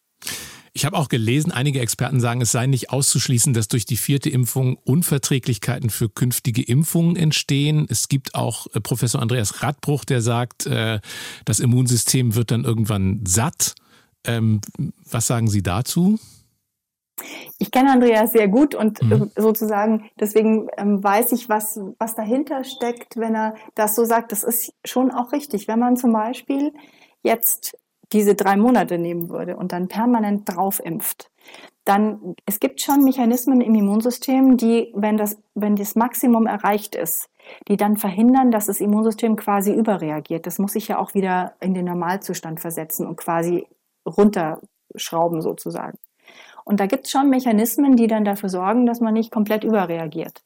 Ich habe auch gelesen, einige Experten sagen, es sei nicht auszuschließen, dass durch die vierte Impfung Unverträglichkeiten für künftige Impfungen entstehen. Es gibt auch äh, Professor Andreas Radbruch, der sagt, äh, das Immunsystem wird dann irgendwann satt. Ähm, was sagen Sie dazu? Ich kenne Andreas sehr gut und mhm. Ähm, sozusagen deswegen ähm, weiß ich, was, was dahinter steckt, wenn er das so sagt. Das ist schon auch richtig. Wenn man zum Beispiel jetzt diese drei Monate nehmen würde und dann permanent drauf impft, dann es gibt schon Mechanismen im Immunsystem, die, wenn das, wenn das Maximum erreicht ist, die dann verhindern, dass das Immunsystem quasi überreagiert. Das muss sich ja auch wieder in den Normalzustand versetzen und quasi runterschrauben sozusagen. Und da gibt es schon Mechanismen, die dann dafür sorgen, dass man nicht komplett überreagiert.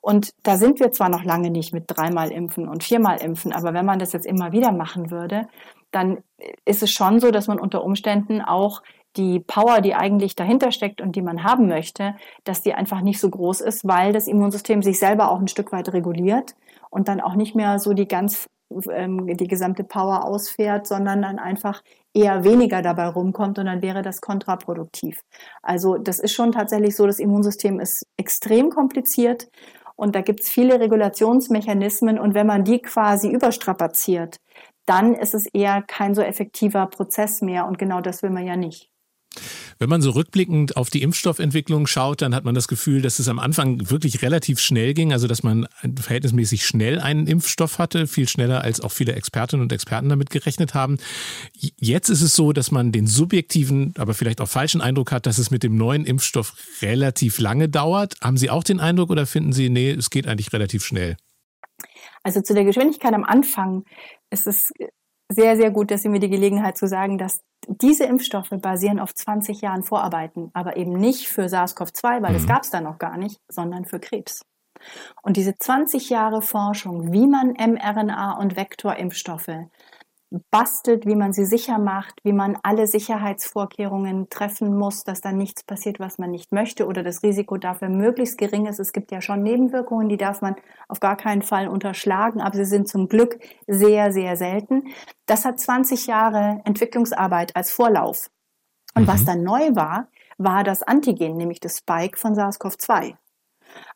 Und da sind wir zwar noch lange nicht mit dreimal impfen und viermal impfen, aber wenn man das jetzt immer wieder machen würde, dann ist es schon so, dass man unter Umständen auch die Power, die eigentlich dahinter steckt und die man haben möchte, dass die einfach nicht so groß ist, weil das Immunsystem sich selber auch ein Stück weit reguliert und dann auch nicht mehr so die ganz ähm, die gesamte Power ausfährt, sondern dann einfach eher weniger dabei rumkommt und dann wäre das kontraproduktiv. Also das ist schon tatsächlich so, das Immunsystem ist extrem kompliziert und da gibt es viele Regulationsmechanismen und wenn man die quasi überstrapaziert, dann ist es eher kein so effektiver Prozess mehr und genau das will man ja nicht. Wenn man so rückblickend auf die Impfstoffentwicklung schaut, dann hat man das Gefühl, dass es am Anfang wirklich relativ schnell ging, also dass man verhältnismäßig schnell einen Impfstoff hatte, viel schneller als auch viele Expertinnen und Experten damit gerechnet haben. Jetzt ist es so, dass man den subjektiven, aber vielleicht auch falschen Eindruck hat, dass es mit dem neuen Impfstoff relativ lange dauert. Haben Sie auch den Eindruck oder finden Sie, nee, es geht eigentlich relativ schnell? Also zu der Geschwindigkeit am Anfang ist es sehr, sehr gut, dass Sie mir die Gelegenheit zu sagen, dass diese Impfstoffe basieren auf 20 Jahren Vorarbeiten, aber eben nicht für SARS-CoV-2, weil mhm. das gab es da noch gar nicht, sondern für Krebs. Und diese 20 Jahre Forschung, wie man mRNA und Vektorimpfstoffe bastelt, wie man sie sicher macht, wie man alle Sicherheitsvorkehrungen treffen muss, dass dann nichts passiert, was man nicht möchte oder das Risiko dafür möglichst gering ist. Es gibt ja schon Nebenwirkungen, die darf man auf gar keinen Fall unterschlagen, aber sie sind zum Glück sehr, sehr selten. Das hat 20 Jahre Entwicklungsarbeit als Vorlauf. Und mhm. was dann neu war, war das Antigen, nämlich das Spike von SARS-CoV-2.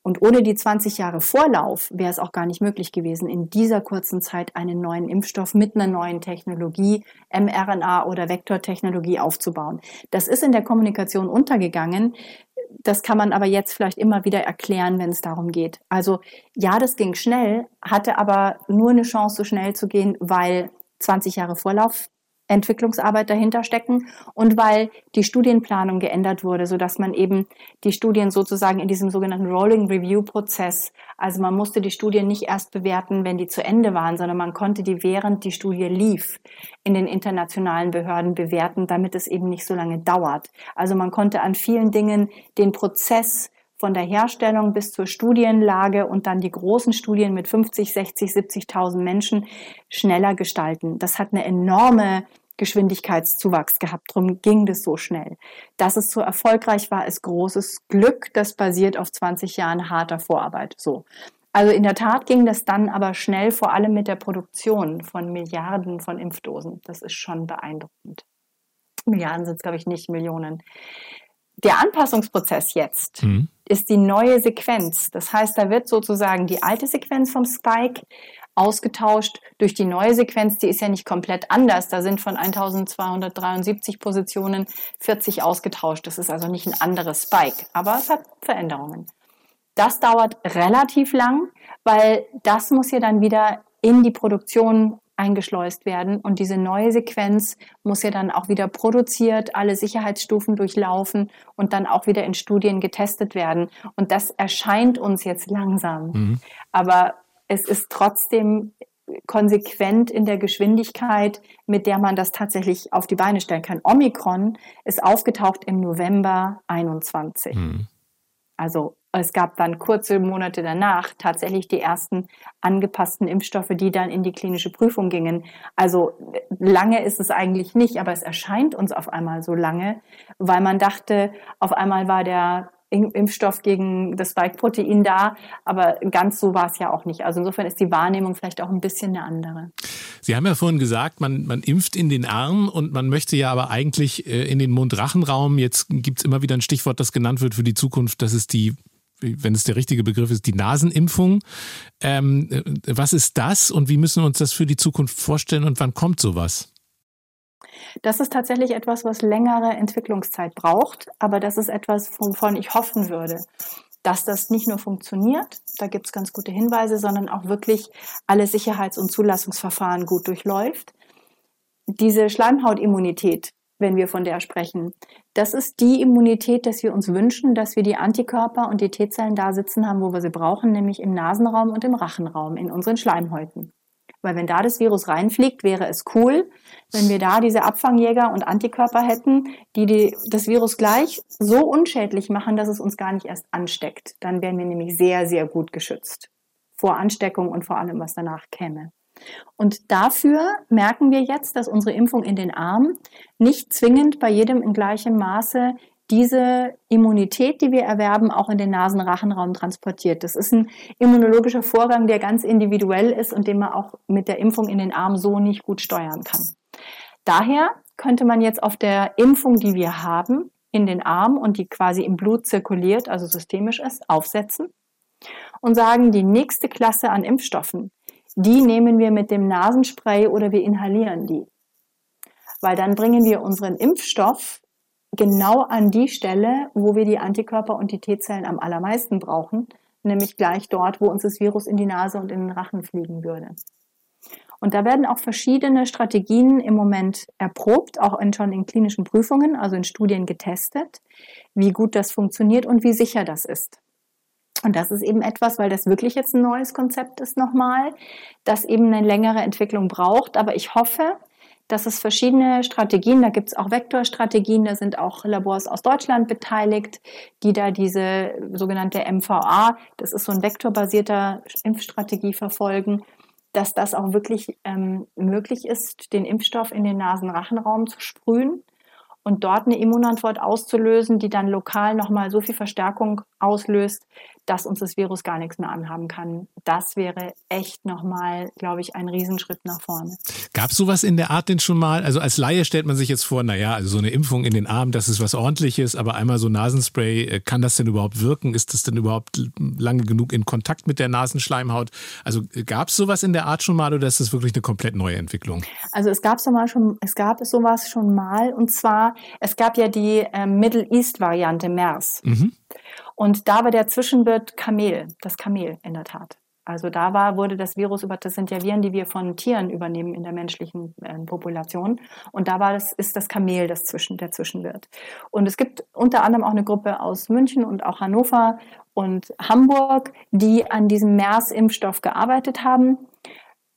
Und ohne die 20 Jahre Vorlauf wäre es auch gar nicht möglich gewesen, in dieser kurzen Zeit einen neuen Impfstoff mit einer neuen Technologie, mRNA oder Vektortechnologie aufzubauen. Das ist in der Kommunikation untergegangen. Das kann man aber jetzt vielleicht immer wieder erklären, wenn es darum geht. Also ja, das ging schnell, hatte aber nur eine Chance, so schnell zu gehen, weil 20 Jahre Vorlauf Entwicklungsarbeit dahinter stecken und weil die Studienplanung geändert wurde, so dass man eben die Studien sozusagen in diesem sogenannten Rolling Review Prozess, also man musste die Studien nicht erst bewerten, wenn die zu Ende waren, sondern man konnte die während die Studie lief in den internationalen Behörden bewerten, damit es eben nicht so lange dauert. Also man konnte an vielen Dingen den Prozess von der Herstellung bis zur Studienlage und dann die großen Studien mit 50, 60, 70.000 Menschen schneller gestalten. Das hat eine enorme Geschwindigkeitszuwachs gehabt. Darum ging das so schnell. Dass es so erfolgreich war, ist großes Glück. Das basiert auf 20 Jahren harter Vorarbeit. So. Also in der Tat ging das dann aber schnell, vor allem mit der Produktion von Milliarden von Impfdosen. Das ist schon beeindruckend. Milliarden sind es, glaube ich, nicht Millionen. Der Anpassungsprozess jetzt mhm. ist die neue Sequenz. Das heißt, da wird sozusagen die alte Sequenz vom Spike ausgetauscht durch die neue Sequenz. Die ist ja nicht komplett anders. Da sind von 1273 Positionen 40 ausgetauscht. Das ist also nicht ein anderes Spike, aber es hat Veränderungen. Das dauert relativ lang, weil das muss ja dann wieder in die Produktion eingeschleust werden. Und diese neue Sequenz muss ja dann auch wieder produziert, alle Sicherheitsstufen durchlaufen und dann auch wieder in Studien getestet werden. Und das erscheint uns jetzt langsam. Mhm. Aber es ist trotzdem konsequent in der Geschwindigkeit, mit der man das tatsächlich auf die Beine stellen kann. Omikron ist aufgetaucht im November 21. Mhm. Also es gab dann kurze Monate danach tatsächlich die ersten angepassten Impfstoffe, die dann in die klinische Prüfung gingen. Also lange ist es eigentlich nicht, aber es erscheint uns auf einmal so lange, weil man dachte, auf einmal war der Impfstoff gegen das Spike-Protein da, aber ganz so war es ja auch nicht. Also insofern ist die Wahrnehmung vielleicht auch ein bisschen eine andere. Sie haben ja vorhin gesagt, man, man impft in den Arm und man möchte ja aber eigentlich äh, in den Mund-Rachenraum. Jetzt gibt es immer wieder ein Stichwort, das genannt wird für die Zukunft, das ist die wenn es der richtige Begriff ist, die Nasenimpfung. Ähm, äh, was ist das und wie müssen wir uns das für die Zukunft vorstellen und wann kommt sowas? Das ist tatsächlich etwas, was längere Entwicklungszeit braucht, aber das ist etwas, wovon ich hoffen würde, dass das nicht nur funktioniert, da gibt es ganz gute Hinweise, sondern auch wirklich alle Sicherheits- und Zulassungsverfahren gut durchläuft. Diese Schleimhautimmunität, wenn wir von der sprechen, das ist die Immunität, dass wir uns wünschen, dass wir die Antikörper und die T-Zellen da sitzen haben, wo wir sie brauchen, nämlich im Nasenraum und im Rachenraum, in unseren Schleimhäuten. Weil wenn da das Virus reinfliegt, wäre es cool, wenn wir da diese Abfangjäger und Antikörper hätten, die, die das Virus gleich so unschädlich machen, dass es uns gar nicht erst ansteckt. Dann wären wir nämlich sehr, sehr gut geschützt vor Ansteckung und vor allem, was danach käme. Und dafür merken wir jetzt, dass unsere Impfung in den Arm nicht zwingend bei jedem in gleichem Maße diese Immunität, die wir erwerben, auch in den Nasenrachenraum transportiert. Das ist ein immunologischer Vorgang, der ganz individuell ist und den man auch mit der Impfung in den Arm so nicht gut steuern kann. Daher könnte man jetzt auf der Impfung, die wir haben, in den Arm und die quasi im Blut zirkuliert, also systemisch ist, aufsetzen und sagen, die nächste Klasse an Impfstoffen, die nehmen wir mit dem Nasenspray oder wir inhalieren die. Weil dann bringen wir unseren Impfstoff genau an die Stelle, wo wir die Antikörper und die T-Zellen am allermeisten brauchen, nämlich gleich dort, wo uns das Virus in die Nase und in den Rachen fliegen würde. Und da werden auch verschiedene Strategien im Moment erprobt, auch in, schon in klinischen Prüfungen, also in Studien getestet, wie gut das funktioniert und wie sicher das ist. Und das ist eben etwas, weil das wirklich jetzt ein neues Konzept ist nochmal, das eben eine längere Entwicklung braucht. Aber ich hoffe, dass es verschiedene Strategien, da gibt es auch Vektorstrategien, da sind auch Labors aus Deutschland beteiligt, die da diese sogenannte MVA, das ist so ein vektorbasierter Impfstrategie verfolgen, dass das auch wirklich ähm, möglich ist, den Impfstoff in den Nasenrachenraum zu sprühen und dort eine Immunantwort auszulösen, die dann lokal nochmal so viel Verstärkung auslöst, dass uns das Virus gar nichts mehr anhaben kann. Das wäre echt nochmal, glaube ich, ein Riesenschritt nach vorne. Gab es sowas in der Art denn schon mal? Also als Laie stellt man sich jetzt vor, naja, also so eine Impfung in den Arm, das ist was ordentliches, aber einmal so Nasenspray, äh, kann das denn überhaupt wirken? Ist das denn überhaupt lange genug in Kontakt mit der Nasenschleimhaut? Also äh, gab es sowas in der Art schon mal oder ist das wirklich eine komplett neue Entwicklung? Also es gab so schon, es gab sowas schon mal und zwar, es gab ja die äh, Middle East Variante MERS. Mhm. Und da war der Zwischenwirt Kamel, das Kamel in der Tat. Also da war, wurde das Virus über, das sind ja Viren, die wir von Tieren übernehmen in der menschlichen äh, Population. Und da war das, ist das Kamel das Zwischen, der Zwischenwirt. Und es gibt unter anderem auch eine Gruppe aus München und auch Hannover und Hamburg, die an diesem MERS-Impfstoff gearbeitet haben.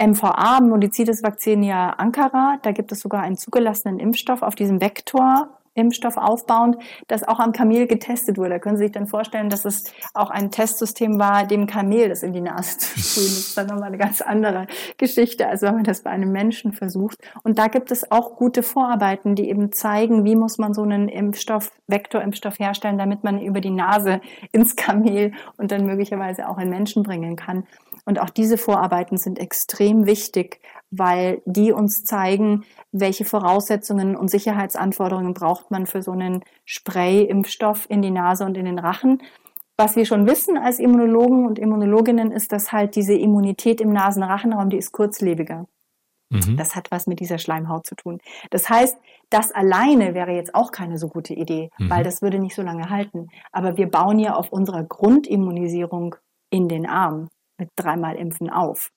MVA, Molizidis Vaccinia Ankara, da gibt es sogar einen zugelassenen Impfstoff auf diesem Vektor Impfstoff aufbauend, das auch am Kamel getestet wurde. Da können Sie sich dann vorstellen, dass es auch ein Testsystem war, dem Kamel das in die Nase zu sprühen. Das ist dann nochmal eine ganz andere Geschichte, als wenn man das bei einem Menschen versucht. Und da gibt es auch gute Vorarbeiten, die eben zeigen, wie muss man so einen Impfstoff, Vektorimpfstoff herstellen, damit man über die Nase ins Kamel und dann möglicherweise auch in Menschen bringen kann. Und auch diese Vorarbeiten sind extrem wichtig, weil die uns zeigen, welche Voraussetzungen und Sicherheitsanforderungen braucht man für so einen Spray-Impfstoff in die Nase und in den Rachen. Was wir schon wissen als Immunologen und Immunologinnen ist, dass halt diese Immunität im Nasenrachenraum, die ist kurzlebiger. Mhm. Das hat was mit dieser Schleimhaut zu tun. Das heißt, das alleine wäre jetzt auch keine so gute Idee, mhm. weil das würde nicht so lange halten. Aber wir bauen ja auf unserer Grundimmunisierung in den Arm mit dreimal Impfen auf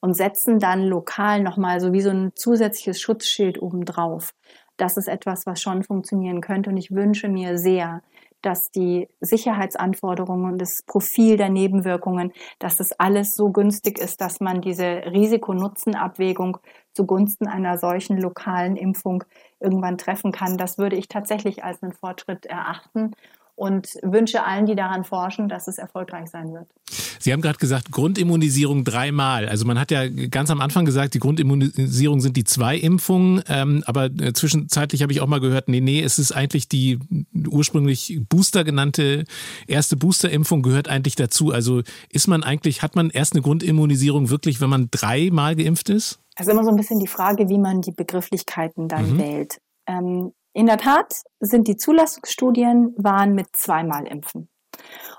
und setzen dann lokal nochmal so wie so ein zusätzliches Schutzschild obendrauf. Das ist etwas, was schon funktionieren könnte und ich wünsche mir sehr, dass die Sicherheitsanforderungen und das Profil der Nebenwirkungen, dass das alles so günstig ist, dass man diese Risiko-Nutzen-Abwägung zugunsten einer solchen lokalen Impfung irgendwann treffen kann. Das würde ich tatsächlich als einen Fortschritt erachten und wünsche allen, die daran forschen, dass es erfolgreich sein wird. Sie haben gerade gesagt, Grundimmunisierung dreimal. Also man hat ja ganz am Anfang gesagt, die Grundimmunisierung sind die zwei Impfungen, ähm, aber äh, zwischenzeitlich habe ich auch mal gehört, nee, nee, es ist eigentlich die ursprünglich Booster genannte erste Boosterimpfung gehört eigentlich dazu. Also ist man eigentlich, hat man erst eine Grundimmunisierung wirklich, wenn man dreimal geimpft ist? Also immer so ein bisschen die Frage, wie man die Begrifflichkeiten dann mhm. wählt. Ähm, in der Tat sind die Zulassungsstudien waren mit zweimal Impfen.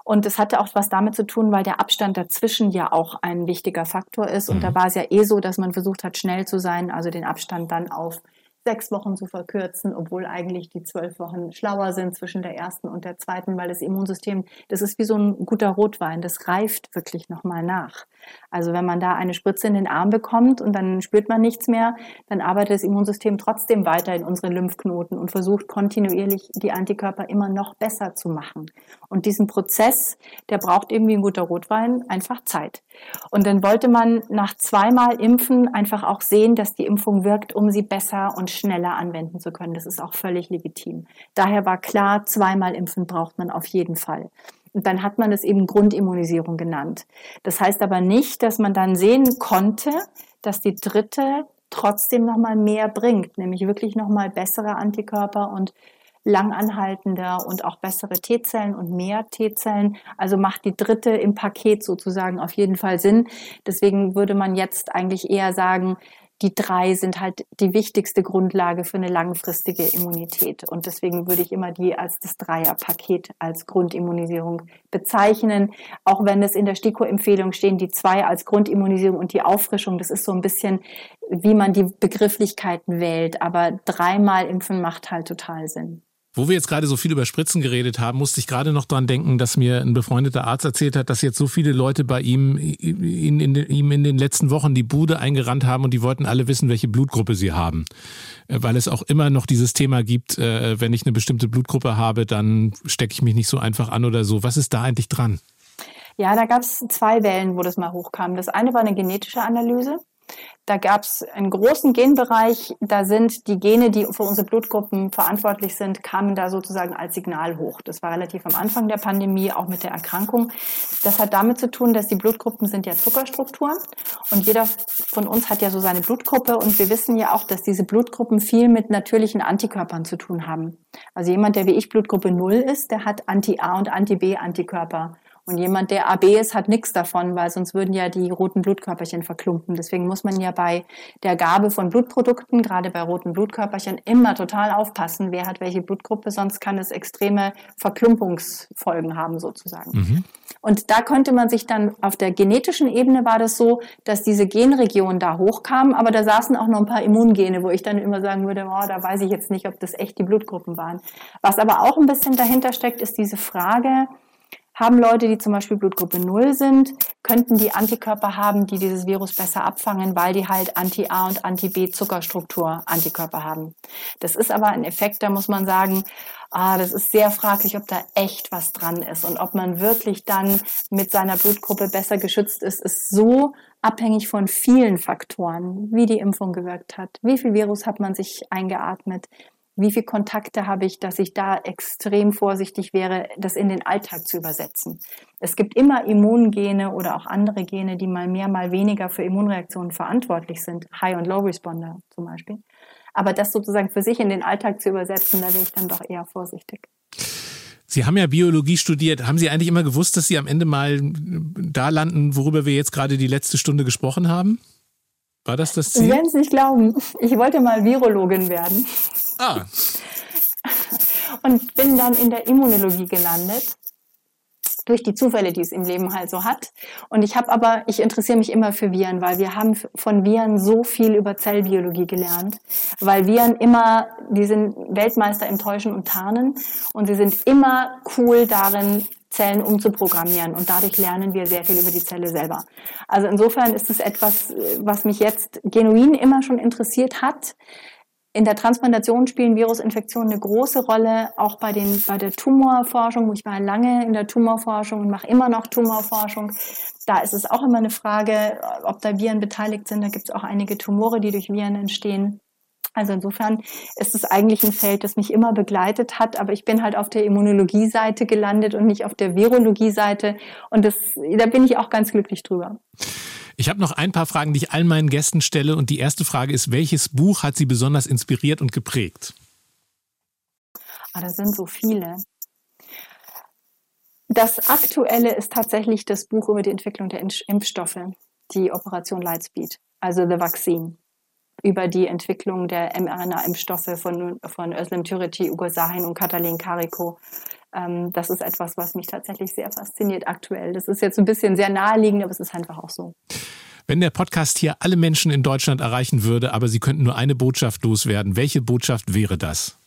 Und es hatte auch was damit zu tun, weil der Abstand dazwischen ja auch ein wichtiger Faktor ist. Und mhm. da war es ja eh so, dass man versucht hat, schnell zu sein, also den Abstand dann auf sechs Wochen zu verkürzen, obwohl eigentlich die zwölf Wochen schlauer sind zwischen der ersten und der zweiten, weil das Immunsystem, das ist wie so ein guter Rotwein, das reift wirklich nochmal nach. Also wenn man da eine Spritze in den Arm bekommt und dann spürt man nichts mehr, dann arbeitet das Immunsystem trotzdem weiter in unseren Lymphknoten und versucht kontinuierlich die Antikörper immer noch besser zu machen. Und diesen Prozess, der braucht irgendwie ein guter Rotwein einfach Zeit. Und dann wollte man nach zweimal Impfen einfach auch sehen, dass die Impfung wirkt, um sie besser und schneller anwenden zu können. Das ist auch völlig legitim. Daher war klar, zweimal impfen braucht man auf jeden Fall. Und dann hat man es eben Grundimmunisierung genannt. Das heißt aber nicht, dass man dann sehen konnte, dass die dritte trotzdem nochmal mehr bringt, nämlich wirklich nochmal bessere Antikörper und langanhaltender und auch bessere T-Zellen und mehr T-Zellen. Also macht die dritte im Paket sozusagen auf jeden Fall Sinn. Deswegen würde man jetzt eigentlich eher sagen, die drei sind halt die wichtigste Grundlage für eine langfristige Immunität. Und deswegen würde ich immer die als das Dreierpaket als Grundimmunisierung bezeichnen. Auch wenn es in der STIKO-Empfehlung stehen, die zwei als Grundimmunisierung und die Auffrischung. Das ist so ein bisschen, wie man die Begrifflichkeiten wählt. Aber dreimal impfen macht halt total Sinn. Wo wir jetzt gerade so viel über Spritzen geredet haben, musste ich gerade noch dran denken, dass mir ein befreundeter Arzt erzählt hat, dass jetzt so viele Leute bei ihm in, in, ihm in den letzten Wochen die Bude eingerannt haben und die wollten alle wissen, welche Blutgruppe sie haben. Äh, weil es auch immer noch dieses Thema gibt, äh, wenn ich eine bestimmte Blutgruppe habe, dann stecke ich mich nicht so einfach an oder so. Was ist da eigentlich dran? Ja, da gab es zwei Wellen, wo das mal hochkam. Das eine war eine genetische Analyse. Da gab es einen großen Genbereich, da sind die Gene, die für unsere Blutgruppen verantwortlich sind, kamen da sozusagen als Signal hoch. Das war relativ am Anfang der Pandemie, auch mit der Erkrankung. Das hat damit zu tun, dass die Blutgruppen sind ja Zuckerstrukturen und jeder von uns hat ja so seine Blutgruppe und wir wissen ja auch, dass diese Blutgruppen viel mit natürlichen Antikörpern zu tun haben. Also jemand, der wie ich Blutgruppe 0 ist, der hat Anti-A und Anti-B-Antikörper. Und jemand, der AB ist, hat nichts davon, weil sonst würden ja die roten Blutkörperchen verklumpen. Deswegen muss man ja bei der Gabe von Blutprodukten, gerade bei roten Blutkörperchen, immer total aufpassen, wer hat welche Blutgruppe, sonst kann es extreme Verklumpungsfolgen haben sozusagen. Mhm. Und da könnte man sich dann auf der genetischen Ebene war das so, dass diese Genregionen da hochkamen, aber da saßen auch noch ein paar Immungene, wo ich dann immer sagen würde, oh, da weiß ich jetzt nicht, ob das echt die Blutgruppen waren. Was aber auch ein bisschen dahinter steckt, ist diese Frage, haben Leute, die zum Beispiel Blutgruppe 0 sind, könnten die Antikörper haben, die dieses Virus besser abfangen, weil die halt Anti-A und Anti-B-Zuckerstruktur Antikörper haben. Das ist aber ein Effekt, da muss man sagen, ah, das ist sehr fraglich, ob da echt was dran ist. Und ob man wirklich dann mit seiner Blutgruppe besser geschützt ist, ist so abhängig von vielen Faktoren, wie die Impfung gewirkt hat, wie viel Virus hat man sich eingeatmet, wie viele Kontakte habe ich, dass ich da extrem vorsichtig wäre, das in den Alltag zu übersetzen. Es gibt immer Immungene oder auch andere Gene, die mal mehr, mal weniger für Immunreaktionen verantwortlich sind. High- und Low-Responder zum Beispiel. Aber das sozusagen für sich in den Alltag zu übersetzen, da wäre ich dann doch eher vorsichtig. Sie haben ja Biologie studiert. Haben Sie eigentlich immer gewusst, dass Sie am Ende mal da landen, worüber wir jetzt gerade die letzte Stunde gesprochen haben? War das das Ziel? Sie werden es nicht glauben. Ich wollte mal Virologin werden. Ah. Und bin dann in der Immunologie gelandet durch die Zufälle, die es im Leben halt so hat. Und ich habe aber, ich interessiere mich immer für Viren, weil wir haben von Viren so viel über Zellbiologie gelernt, weil Viren immer, die sind Weltmeister im Täuschen und Tarnen und sie sind immer cool darin, Zellen umzuprogrammieren und dadurch lernen wir sehr viel über die Zelle selber. Also insofern ist es etwas, was mich jetzt genuin immer schon interessiert hat. In der Transplantation spielen Virusinfektionen eine große Rolle, auch bei, den, bei der Tumorforschung. Ich war lange in der Tumorforschung und mache immer noch Tumorforschung. Da ist es auch immer eine Frage, ob da Viren beteiligt sind. Da gibt es auch einige Tumore, die durch Viren entstehen. Also insofern ist es eigentlich ein Feld, das mich immer begleitet hat, aber ich bin halt auf der Immunologie-Seite gelandet und nicht auf der Virologie-Seite. Und das, da bin ich auch ganz glücklich drüber. Ich habe noch ein paar Fragen, die ich allen meinen Gästen stelle. Und die erste Frage ist, welches Buch hat Sie besonders inspiriert und geprägt? Ah, da sind so viele. Das aktuelle ist tatsächlich das Buch über die Entwicklung der Impfstoffe, die Operation Lightspeed, also The Vaccine, über die Entwicklung der mRNA-Impfstoffe von, von Özlem Türeci, Ugo Sahin und Katalin Kariko ähm, das ist etwas, was mich tatsächlich sehr fasziniert aktuell. Das ist jetzt ein bisschen sehr naheliegend, aber es ist einfach auch so. Wenn der Podcast hier alle Menschen in Deutschland erreichen würde, aber Sie könnten nur eine Botschaft loswerden, welche Botschaft wäre das?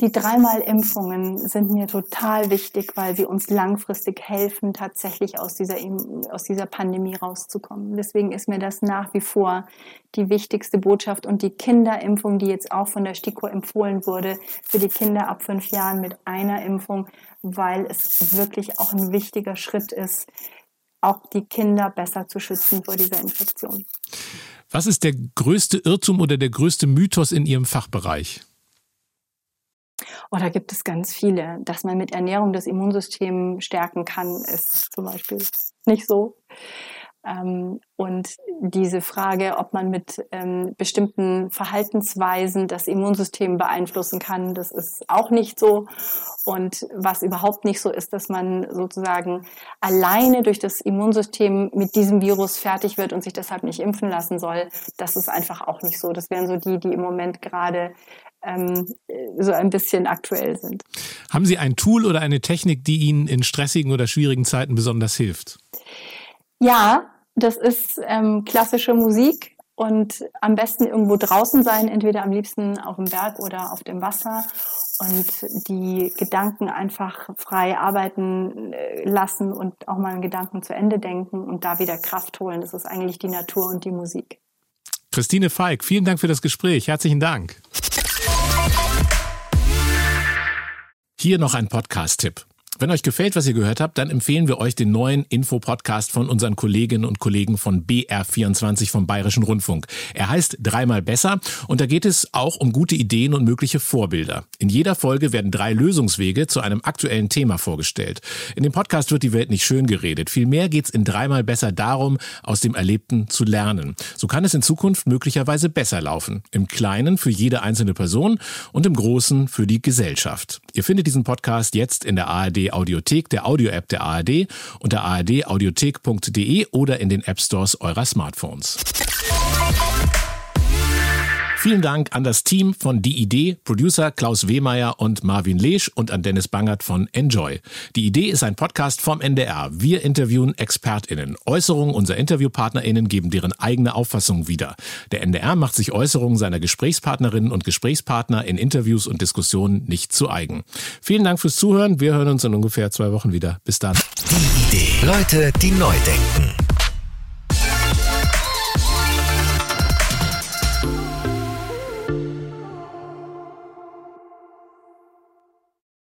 Die dreimal Impfungen sind mir total wichtig, weil sie uns langfristig helfen, tatsächlich aus dieser, aus dieser Pandemie rauszukommen. Deswegen ist mir das nach wie vor die wichtigste Botschaft und die Kinderimpfung, die jetzt auch von der STIKO empfohlen wurde, für die Kinder ab fünf Jahren mit einer Impfung, weil es wirklich auch ein wichtiger Schritt ist, auch die Kinder besser zu schützen vor dieser Infektion. Was ist der größte Irrtum oder der größte Mythos in Ihrem Fachbereich? Da gibt es ganz viele. Dass man mit Ernährung das Immunsystem stärken kann, ist zum Beispiel nicht so. Ähm, und diese Frage, ob man mit ähm, bestimmten Verhaltensweisen das Immunsystem beeinflussen kann, das ist auch nicht so. Und was überhaupt nicht so ist, dass man sozusagen alleine durch das Immunsystem mit diesem Virus fertig wird und sich deshalb nicht impfen lassen soll, das ist einfach auch nicht so. Das wären so die, die im Moment gerade ähm, so ein bisschen aktuell sind. Haben Sie ein Tool oder eine Technik, die Ihnen in stressigen oder schwierigen Zeiten besonders hilft? Ja, das ist ähm, klassische Musik und am besten irgendwo draußen sein, entweder am liebsten auf dem Berg oder auf dem Wasser und die Gedanken einfach frei arbeiten äh, lassen und auch mal einen Gedanken zu Ende denken und da wieder Kraft holen. Das ist eigentlich die Natur und die Musik. Christine Falk, vielen Dank für das Gespräch. Herzlichen Dank. Hier noch ein Podcast-Tipp. Wenn euch gefällt, was ihr gehört habt, dann empfehlen wir euch den neuen Info-Podcast von unseren Kolleginnen und Kollegen von BR24 vom Bayerischen Rundfunk. Er heißt Dreimal besser und da geht es auch um gute Ideen und mögliche Vorbilder. In jeder Folge werden drei Lösungswege zu einem aktuellen Thema vorgestellt. In dem Podcast wird die Welt nicht schön geredet. Vielmehr geht es in Dreimal besser darum, aus dem Erlebten zu lernen. So kann es in Zukunft möglicherweise besser laufen. Im Kleinen für jede einzelne Person und im Großen für die Gesellschaft. Ihr findet diesen Podcast jetzt in der ARD Audiothek, der Audio-App der ARD, unter ardaudiothek.de oder in den App Stores eurer Smartphones. Vielen Dank an das Team von Die Idee, Producer Klaus Wehmeier und Marvin Lesch und an Dennis Bangert von Enjoy. Die Idee ist ein Podcast vom NDR. Wir interviewen ExpertInnen. Äußerungen unserer InterviewpartnerInnen geben deren eigene Auffassung wieder. Der NDR macht sich Äußerungen seiner Gesprächspartnerinnen und Gesprächspartner in Interviews und Diskussionen nicht zu eigen. Vielen Dank fürs Zuhören. Wir hören uns in ungefähr zwei Wochen wieder. Bis dann. Die Idee. Leute, die neu denken.